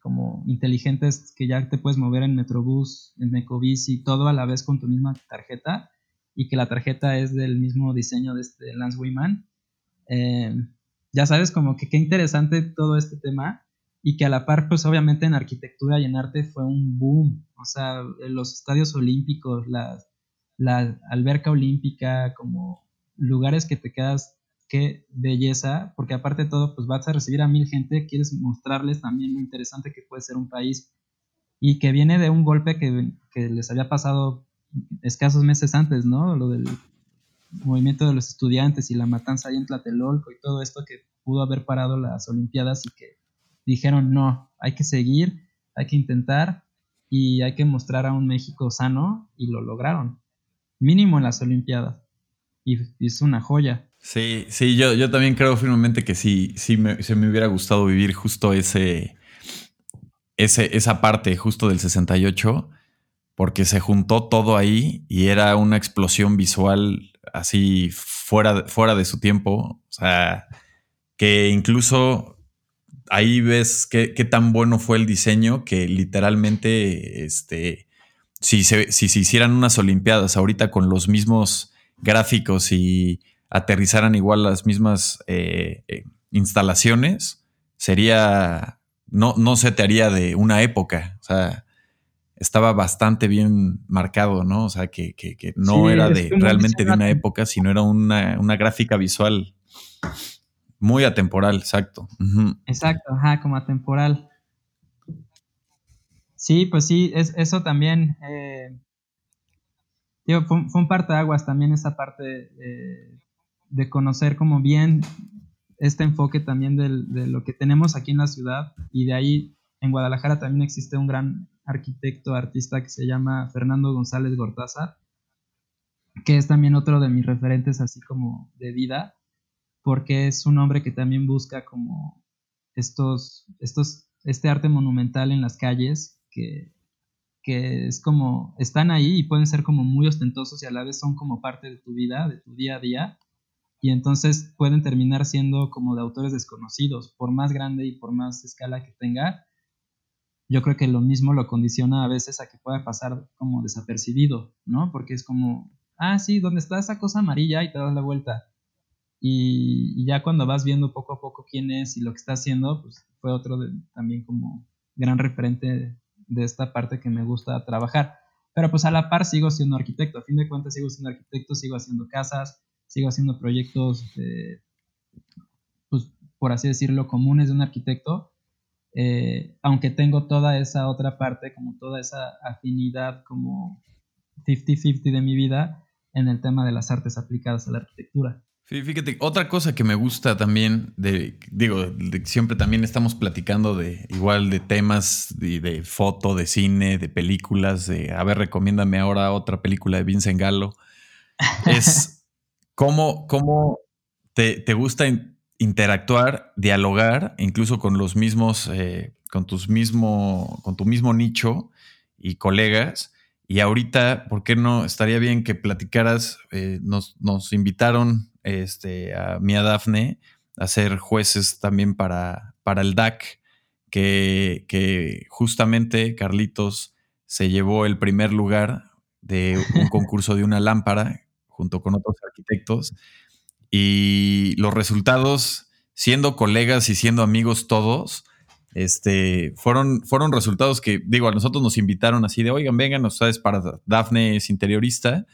como inteligentes que ya te puedes mover en Metrobús, en y todo a la vez con tu misma tarjeta y que la tarjeta es del mismo diseño de este Lance Wiman. Eh, ya sabes, como que qué interesante todo este tema y que a la par, pues obviamente en arquitectura y en arte fue un boom. O sea, los estadios olímpicos, la, la alberca olímpica, como lugares que te quedas qué belleza, porque aparte de todo, pues vas a recibir a mil gente, quieres mostrarles también lo interesante que puede ser un país y que viene de un golpe que, les había pasado escasos meses antes, ¿no? Lo del movimiento de los estudiantes y la matanza ahí en Tlatelolco y todo esto que pudo haber parado las Olimpiadas y que dijeron, no, hay que seguir, hay que intentar y hay que mostrar a un México sano y lo lograron, mínimo en las Olimpiadas. Y es una joya. Sí, sí, yo, yo también creo firmemente que sí, sí me, se me hubiera gustado vivir justo ese, ese, esa parte justo del 68, porque se juntó todo ahí y era una explosión visual así fuera, fuera de su tiempo. O sea, que incluso ahí ves qué, qué tan bueno fue el diseño que literalmente, este, si se, si se hicieran unas Olimpiadas ahorita con los mismos gráficos y aterrizaran igual las mismas eh, eh, instalaciones, sería, no, no se te haría de una época, o sea, estaba bastante bien marcado, ¿no? O sea, que, no era de realmente de una época, sino era una, gráfica visual muy atemporal, exacto. Exacto, ajá, como atemporal. Sí, pues sí, es, eso también. Eh, fue, fue, un aguas también esa parte de conocer como bien este enfoque también de lo que tenemos aquí en la ciudad y de ahí en Guadalajara también existe un gran arquitecto, artista que se llama Fernando González Gortázar, que es también otro de mis referentes así como de vida, porque es un hombre que también busca como estos, estos, este arte monumental en las calles que, que es como, están ahí y pueden ser como muy ostentosos y a la vez son como parte de tu vida, de tu día a día, y entonces pueden terminar siendo como de autores desconocidos, por más grande y por más escala que tenga. yo creo que lo mismo lo condiciona a veces a que pueda pasar como desapercibido, ¿no? Porque es como, ah, sí, ¿dónde está esa cosa amarilla? Y te das la vuelta. Y, ya cuando vas viendo poco a poco quién es y lo que está haciendo, pues fue otro también como gran referente de esta parte que me gusta trabajar. Pero pues a la par sigo siendo arquitecto, a fin de cuentas sigo siendo arquitecto, sigo haciendo casas, sigo haciendo proyectos, pues por así decirlo, comunes de un arquitecto, eh, aunque tengo toda esa otra parte, como toda esa afinidad como 50-50 de mi vida en el tema de las artes aplicadas a la arquitectura. Fíjate, otra cosa que me gusta también, de, digo, siempre también estamos platicando de igual de temas de, de, foto, de cine, de películas, de, a ver, recomiéndame ahora otra película de Vincent Gallo, es cómo, cómo te, te gusta interactuar, dialogar, incluso con los mismos, eh, con tus mismo, con tu mismo nicho y colegas. Y ahorita, ¿por qué no? Estaría bien que platicaras, eh, nos, nos, invitaron este, a mí a Dafne a ser jueces también para, para el DAC, que, que justamente Carlitos se llevó el primer lugar de un concurso de una lámpara junto con otros arquitectos. Y los resultados, siendo colegas y siendo amigos todos, este, fueron, fueron resultados que, digo, a nosotros nos invitaron así de, oigan, vengan, sabes, para Dafne es interiorista,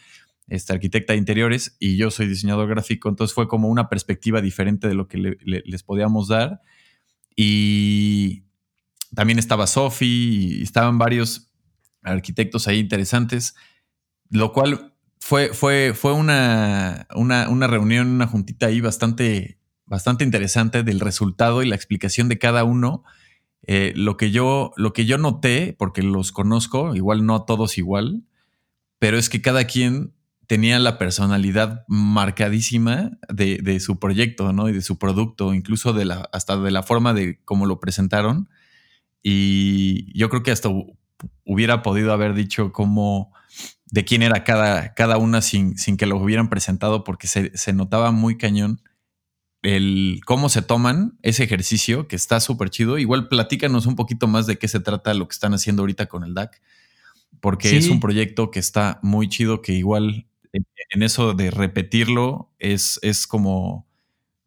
este, arquitecta de interiores, y yo soy diseñador gráfico, entonces fue como una perspectiva diferente de lo que les podíamos dar. Y también estaba Sofi, y estaban varios arquitectos ahí interesantes, lo cual fue, fue, fue una, una, reunión, una juntita ahí bastante, bastante interesante del resultado y la explicación de cada uno. Eh, lo, que yo, lo que yo noté, porque los conozco, igual no a todos igual, pero es que cada quien tenía la personalidad marcadísima de, su proyecto, ¿no? Y de su producto, incluso de la, hasta de la forma de cómo lo presentaron. Y yo creo que hasta hubiera podido haber dicho cómo de quién era cada, cada una sin, sin que lo hubieran presentado, porque se, notaba muy cañón el cómo se toman ese ejercicio, que está súper chido. Igual platícanos un poquito más de qué se trata lo que están haciendo ahorita con el DAC, porque es un proyecto que está muy chido, que igual en, eso de repetirlo es, es como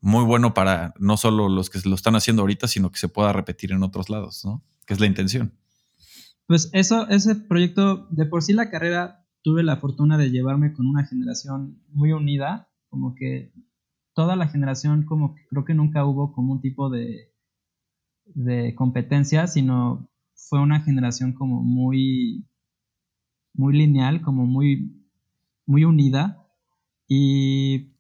muy bueno para no solo los que lo están haciendo ahorita, sino que se pueda repetir en otros lados, ¿no? Que es la intención. Pues eso, ese proyecto, de por sí la carrera tuve la fortuna de llevarme con una generación muy unida, como que toda la generación, como que creo que nunca hubo como un tipo de, de competencia, sino fue una generación como muy, muy lineal, como muy, muy unida. Y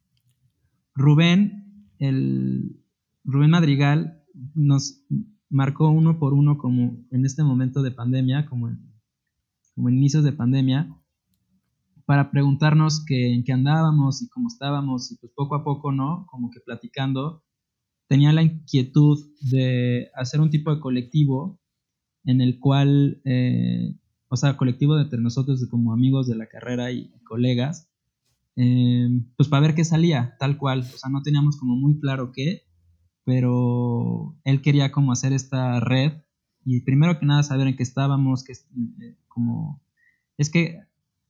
Rubén, el Rubén Madrigal, nos marcó uno por uno como en este momento de pandemia, como en, como inicios de pandemia, para preguntarnos qué, en qué andábamos y cómo estábamos y pues poco a poco, ¿no? Como que platicando, tenía la inquietud de hacer un tipo de colectivo en el cual, eh, o sea, colectivo entre nosotros como amigos de la carrera y, colegas, eh, pues para ver qué salía, tal cual, o sea, no teníamos como muy claro qué, pero él quería como hacer esta red y primero que nada saber en qué estábamos, que eh, como es que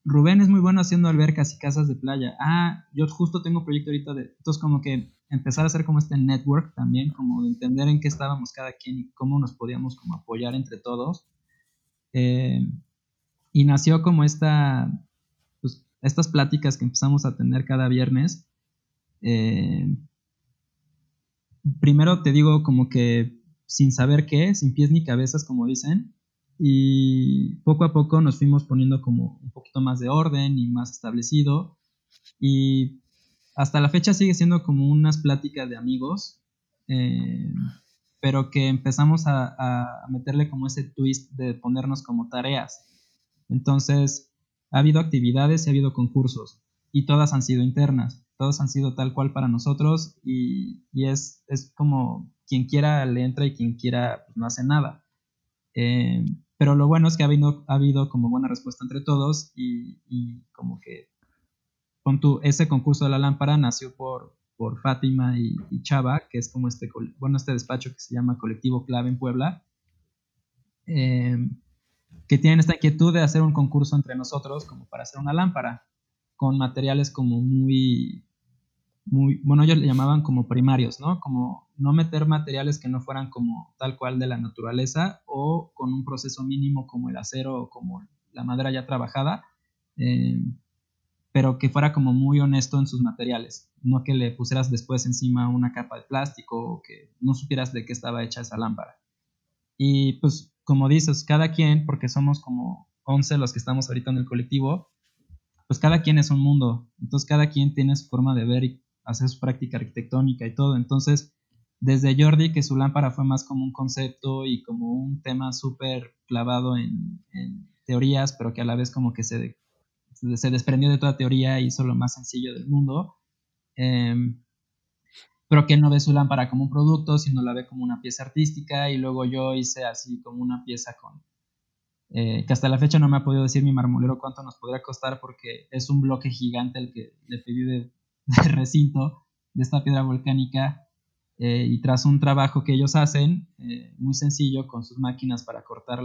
Rubén es muy bueno haciendo albercas y casas de playa. Ah, yo justo tengo proyecto ahorita de... Entonces como que empezar a hacer como este network también, como de entender en qué estábamos cada quien y cómo nos podíamos como apoyar entre todos. Eh, y nació como esta, pues, estas pláticas que empezamos a tener cada viernes. Eh, primero te digo como que sin saber qué, sin pies ni cabezas, como dicen, y poco a poco nos fuimos poniendo como un poquito más de orden y más establecido y hasta la fecha sigue siendo como unas pláticas de amigos, eh, pero que empezamos a, a, meterle como ese twist de ponernos como tareas. Entonces, ha habido actividades y ha habido concursos y todas han sido internas, todas han sido tal cual para nosotros y, y es, es, como quien quiera le entra y quien quiera pues, no hace nada. Eh, pero lo bueno es que ha habido, ha habido como buena respuesta entre todos y, y como que con tu, ese concurso de la lámpara nació por, por Fátima y, Chava, que es como este, bueno, este despacho que se llama Colectivo Clave en Puebla. em, que tienen esta inquietud de hacer un concurso entre nosotros como para hacer una lámpara con materiales como muy, muy, bueno, ellos le llamaban como primarios, ¿no? Como no meter materiales que no fueran como tal cual de la naturaleza o con un proceso mínimo como el acero o como la madera ya trabajada, em, pero que fuera como muy honesto en sus materiales, no que le pusieras después encima una capa de plástico o que no supieras de qué estaba hecha esa lámpara. Y pues como dices, cada quien, porque somos como 11 los que estamos ahorita en el colectivo, pues cada quien es un mundo, entonces cada quien tiene su forma de ver y hacer su práctica arquitectónica y todo, entonces desde Jordi, que su lámpara fue más como un concepto y como un tema súper clavado en, teorías, pero que a la vez como que se se desprendió de toda teoría y hizo lo más sencillo del mundo. Em, pero que no ve su lámpara como un producto, sino la ve como una pieza artística. Y luego yo hice así como una pieza con. Eh, que hasta la fecha no me ha podido decir mi marmolero cuánto nos podría costar, porque es un bloque gigante el que le pedí de, recinto de esta piedra volcánica. Eh, y tras un trabajo que ellos hacen, eh, muy sencillo, con sus máquinas para cortar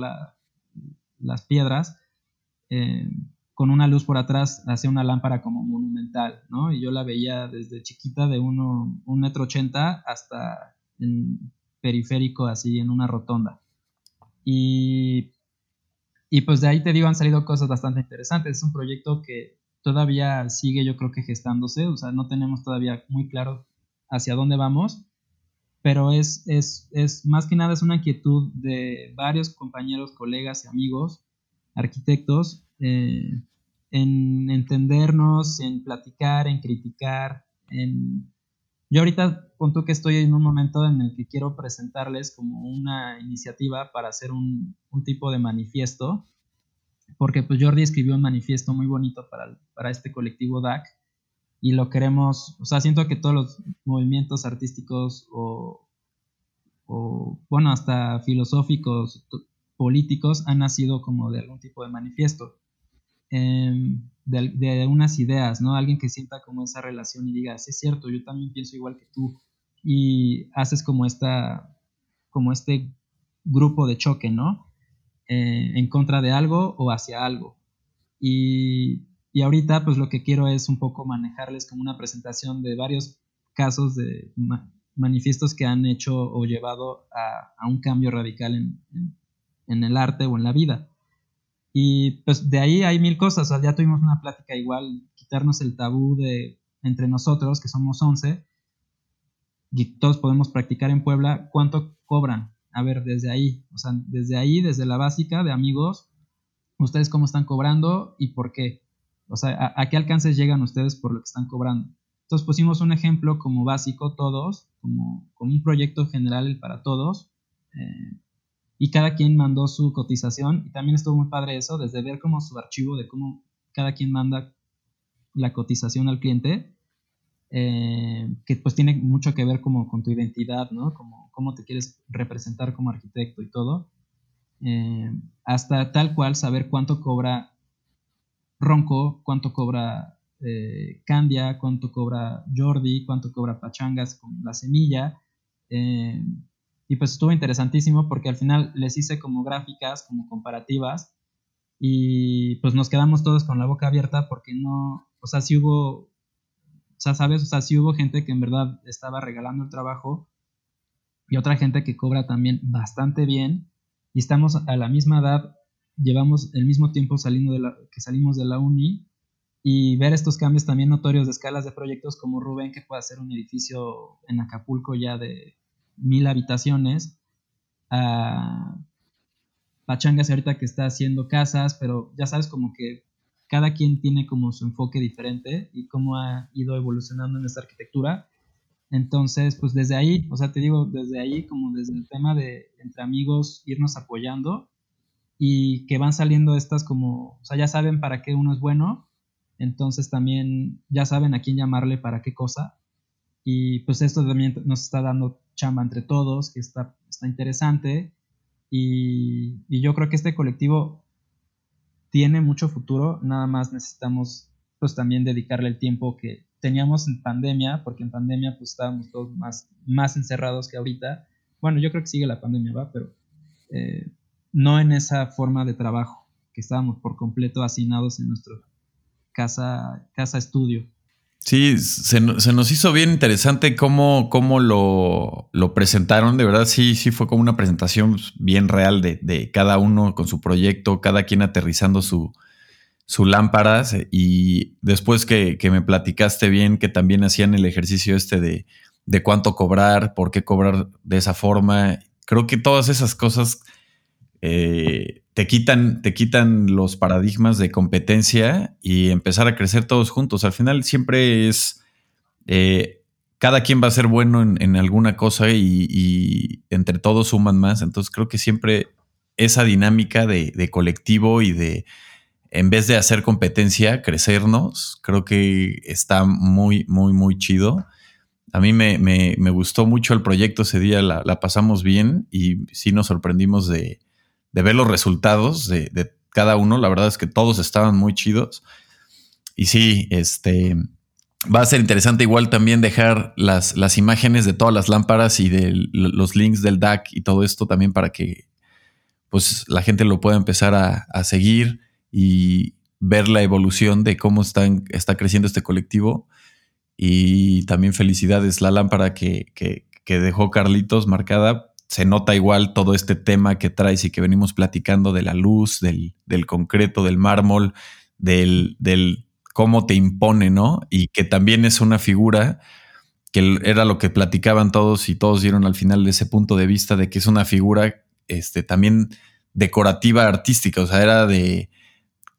las piedras, con una luz por atrás hacía una lámpara como monumental, ¿no? Y yo la veía desde chiquita de uno, un metro ochenta hasta en periférico, así en una rotonda. Y, y pues de ahí te digo, han salido cosas bastante interesantes. Es un proyecto que todavía sigue, yo creo que gestándose, o sea, no tenemos todavía muy claro hacia dónde vamos, pero es, es, es más que nada es una inquietud de varios compañeros, colegas y amigos, arquitectos, eh, en entendernos, en platicar, en criticar, en... Yo ahorita punto que estoy en un momento en el que quiero presentarles como una iniciativa para hacer un, un tipo de manifiesto, porque pues Jordi escribió un manifiesto muy bonito para, para este colectivo DAC y lo queremos, o sea, siento que todos los movimientos artísticos o, o bueno, hasta filosóficos, políticos han nacido como de algún tipo de manifiesto. Em, de, unas ideas, ¿no? Alguien que sienta como esa relación y diga, sí es cierto, yo también pienso igual que tú. Y haces como esta, como este grupo de choque, ¿no? Eh, en contra de algo o hacia algo. Y, y, ahorita pues lo que quiero es un poco manejarles como una presentación de varios casos de manifiestos que han hecho o llevado a, un cambio radical en, en el arte o en la vida. Y pues de ahí hay mil cosas, ya tuvimos una plática igual, quitarnos el tabú de entre nosotros, que somos 11, y todos podemos practicar en Puebla, ¿cuánto cobran? A ver, desde ahí, o sea, desde ahí, desde la básica de amigos, ustedes cómo están cobrando y por qué. O sea, ¿a, qué alcances llegan ustedes por lo que están cobrando? Entonces pusimos un ejemplo como básico todos, como, como un proyecto general para todos, eh, y cada quien mandó su cotización y también estuvo muy padre eso, desde ver como su archivo de cómo cada quien manda la cotización al cliente, eh, que pues tiene mucho que ver como con tu identidad, ¿no? Como cómo te quieres representar como arquitecto y todo, eh, hasta tal cual saber cuánto cobra Ronco, cuánto cobra eh, Candia, cuánto cobra Jordi, cuánto cobra Pachangas con la semilla, y pues estuvo interesantísimo porque al final les hice como gráficas, como comparativas, y pues nos quedamos todos con la boca abierta porque no, o sea, sí hubo, o sea, sabes, o sea, sí hubo gente que en verdad estaba regalando el trabajo y otra gente que cobra también bastante bien y estamos a la misma edad, llevamos el mismo tiempo saliendo de la, que salimos de la uni y ver estos cambios también notorios de escalas de proyectos como Rubén que puede hacer un edificio en Acapulco ya de mil habitaciones, a Pachangas ahorita que está haciendo casas, pero ya sabes como que cada quien tiene como su enfoque diferente y cómo ha ido evolucionando en esta arquitectura. Entonces, pues desde ahí, o sea, te digo, desde ahí, como desde el tema de entre amigos irnos apoyando y que van saliendo estas como, o sea, ya saben para qué uno es bueno, entonces también ya saben a quién llamarle para qué cosa. Y pues esto también nos está dando chamba entre todos, que está, está interesante. Y, yo creo que este colectivo tiene mucho futuro, nada más necesitamos pues también dedicarle el tiempo que teníamos en pandemia, porque en pandemia pues estábamos todos más, más encerrados que ahorita. Bueno, yo creo que sigue la pandemia, ¿va? Pero, eh, no en esa forma de trabajo, que estábamos por completo hacinados en nuestra casa, casa estudio. Sí, se, nos hizo bien interesante cómo, cómo lo, presentaron. De verdad, sí, sí fue como una presentación bien real de, cada uno con su proyecto, cada quien aterrizando su, su lámpara. Y después que, me platicaste bien que también hacían el ejercicio este de, de cuánto cobrar, por qué cobrar de esa forma. Creo que todas esas cosas eh, te, quitan, te quitan los paradigmas de competencia y empezar a crecer todos juntos. Al final siempre es, eh, cada quien va a ser bueno en, alguna cosa y, entre todos suman más. Entonces creo que siempre esa dinámica de, colectivo y de, en vez de hacer competencia, crecernos, creo que está muy, muy, muy chido. A mí me, gustó mucho el proyecto ese día, la, la, pasamos bien y sí nos sorprendimos de, de ver los resultados de, cada uno. La verdad es que todos estaban muy chidos. Y sí, este va a ser interesante igual también dejar las, imágenes de todas las lámparas y de los links del DAC y todo esto también para que pues la gente lo pueda empezar a, seguir y ver la evolución de cómo están, está creciendo este colectivo. Y también felicidades la lámpara que dejó Carlitos marcada se nota igual todo este tema que traes y que venimos platicando de la luz, del, concreto, del mármol, del, del, cómo te impone, ¿no? Y que también es una figura que era lo que platicaban todos y todos dieron al final de ese punto de vista de que es una figura este, también decorativa artística, o sea, era de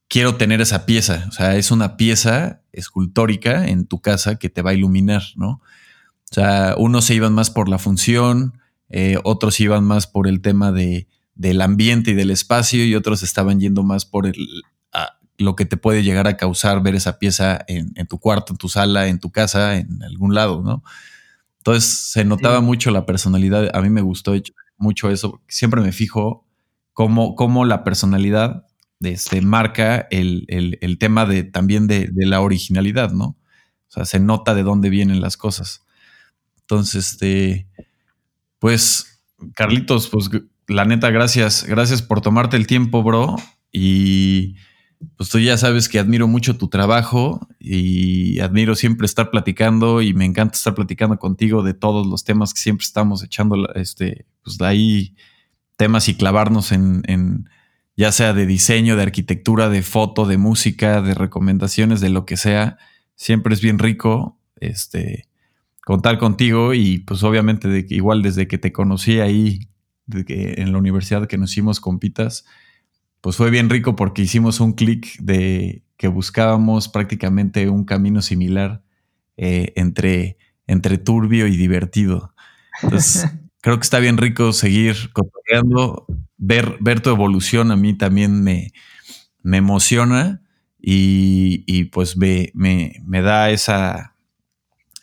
quiero tener esa pieza, o sea, es una pieza escultórica en tu casa que te va a iluminar, ¿no? O sea, unos se iban más por la función, eh, otros iban más por el tema de, del ambiente y del espacio y otros estaban yendo más por el, lo que te puede llegar a causar ver esa pieza en, tu cuarto, en tu sala, en tu casa, en algún lado, ¿no? Entonces se notaba mucho la personalidad, a mí me gustó mucho eso, siempre me fijo cómo, cómo la personalidad este, marca el, el, tema de, también de, de, la originalidad, ¿no? O sea, se nota de dónde vienen las cosas. Entonces, este, pues, Carlitos, pues la neta, gracias. Gracias por tomarte el tiempo, bro. Y pues tú ya sabes que admiro mucho tu trabajo y admiro siempre estar platicando y me encanta estar platicando contigo de todos los temas que siempre estamos echando, este, pues de ahí temas y clavarnos en, en ya sea de diseño, de arquitectura, de foto, de música, de recomendaciones, de lo que sea. Siempre es bien rico, este, contar contigo y pues obviamente de que igual desde que te conocí ahí de que en la universidad que nos hicimos compitas, pues fue bien rico porque hicimos un clic de que buscábamos prácticamente un camino similar eh, entre, entre turbio y divertido. Entonces, creo que está bien rico seguir cotorreando, ver, ver tu evolución a mí también me, me emociona y, y pues me, me, me da esa,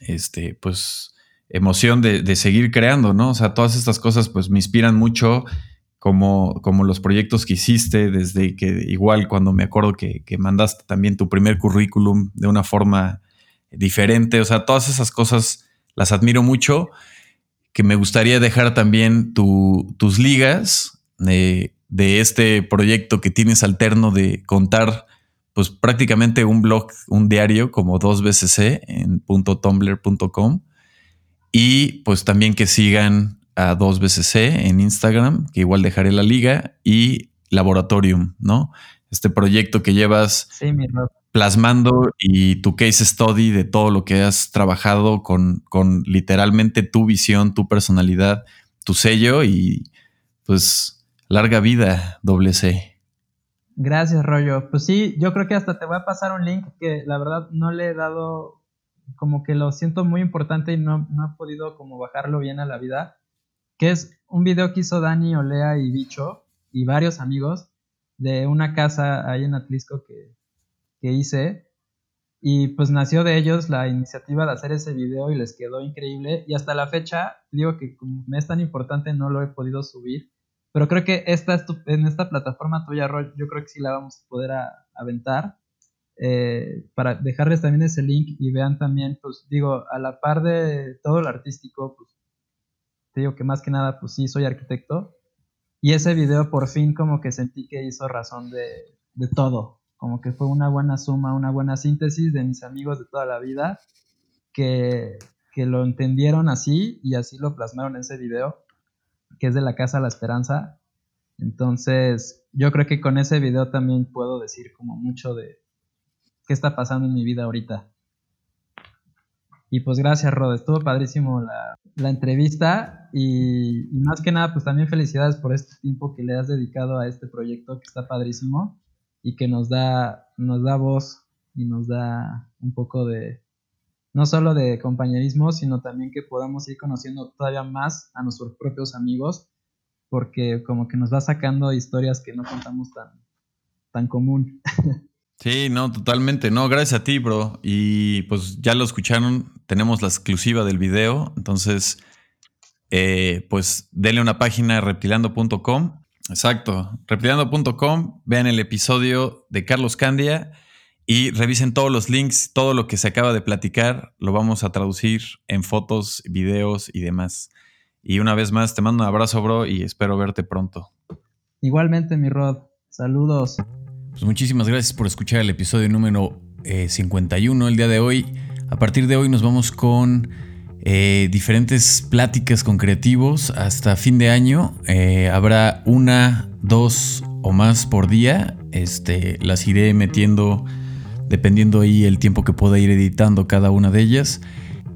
este, pues, emoción de, seguir creando, ¿no? O sea, todas estas cosas, pues, me inspiran mucho, como, como los proyectos que hiciste, desde que igual cuando me acuerdo que, mandaste también tu primer currículum de una forma diferente, o sea, todas esas cosas las admiro mucho, que me gustaría dejar también tus ligas de, de este proyecto que tienes alterno de contar pues prácticamente un blog, un diario como 2BCC en .tumblr.com y pues también que sigan a 2BCC en Instagram, que igual dejaré la liga, y Laboratorium, ¿no? Este proyecto que llevas plasmando y tu case study de todo lo que has trabajado con, con literalmente tu visión, tu personalidad, tu sello y pues larga vida, doble C. Gracias, Rollo. Pues sí, yo creo que hasta te voy a pasar un link que la verdad no le he dado, como que lo siento muy importante y no, no he podido como bajarlo bien a la vida, que es un video que hizo Dani, Olea y Bicho y varios amigos de una casa ahí en Atlisco que, que hice. Y pues nació de ellos la iniciativa de hacer ese video y les quedó increíble. Y hasta la fecha, digo que como me es tan importante, no lo he podido subir pero creo que esta en esta plataforma tuya, Roy, yo creo que sí la vamos a poder aventar. Eh, para dejarles también ese link y vean también, pues digo, a la par de todo lo artístico, pues te digo que más que nada, pues sí, soy arquitecto. Y ese video por fin como que sentí que hizo razón de, de todo, como que fue una buena suma, una buena síntesis de mis amigos de toda la vida que, que lo entendieron así y así lo plasmaron en ese video, que es de la Casa La Esperanza. Entonces, yo creo que con ese video también puedo decir como mucho de qué está pasando en mi vida ahorita. Y pues gracias, Rod. Estuvo padrísimo la, entrevista. Y, más que nada, pues también felicidades por este tiempo que le has dedicado a este proyecto que está padrísimo y que nos da, nos da voz y nos da un poco de, no solo de compañerismo, sino también que podamos ir conociendo todavía más a nuestros propios amigos, porque como que nos va sacando historias que no contamos tan, tan común. Sí, no, totalmente. No, gracias a ti, bro. Y pues ya lo escucharon, tenemos la exclusiva del video. Entonces, eh, pues denle una página reptilando.com. Exacto, reptilando.com. Vean el episodio de Carlos Candia y revisen todos los links, todo lo que se acaba de platicar. Lo vamos a traducir en fotos, videos y demás. Y una vez más, te mando un abrazo, bro, y espero verte pronto. Igualmente, mi Rod. Saludos. Pues muchísimas gracias por escuchar el episodio número 51 eh, el día de hoy. A partir de hoy nos vamos con eh, diferentes pláticas con creativos hasta fin de año. Eh, habrá una, dos o más por día. Este, las iré metiendo dependiendo ahí el tiempo que pueda ir editando cada una de ellas.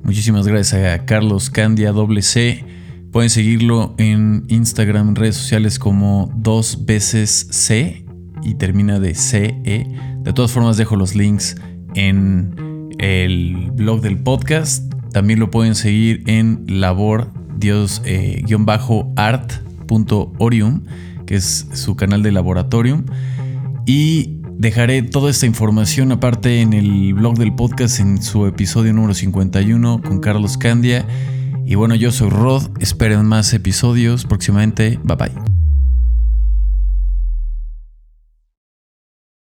Muchísimas gracias a Carlos Candia C. Pueden seguirlo en Instagram, redes sociales como dos veces C y termina de CE. De todas formas dejo los links en el blog del podcast. También lo pueden seguir en labor dios-art.orium, que es su canal de laboratorium. Y dejaré toda esta información aparte en el blog del podcast en su episodio número 51 con Carlos Candia. Y bueno, yo soy Rod, esperen más episodios próximamente. Bye bye.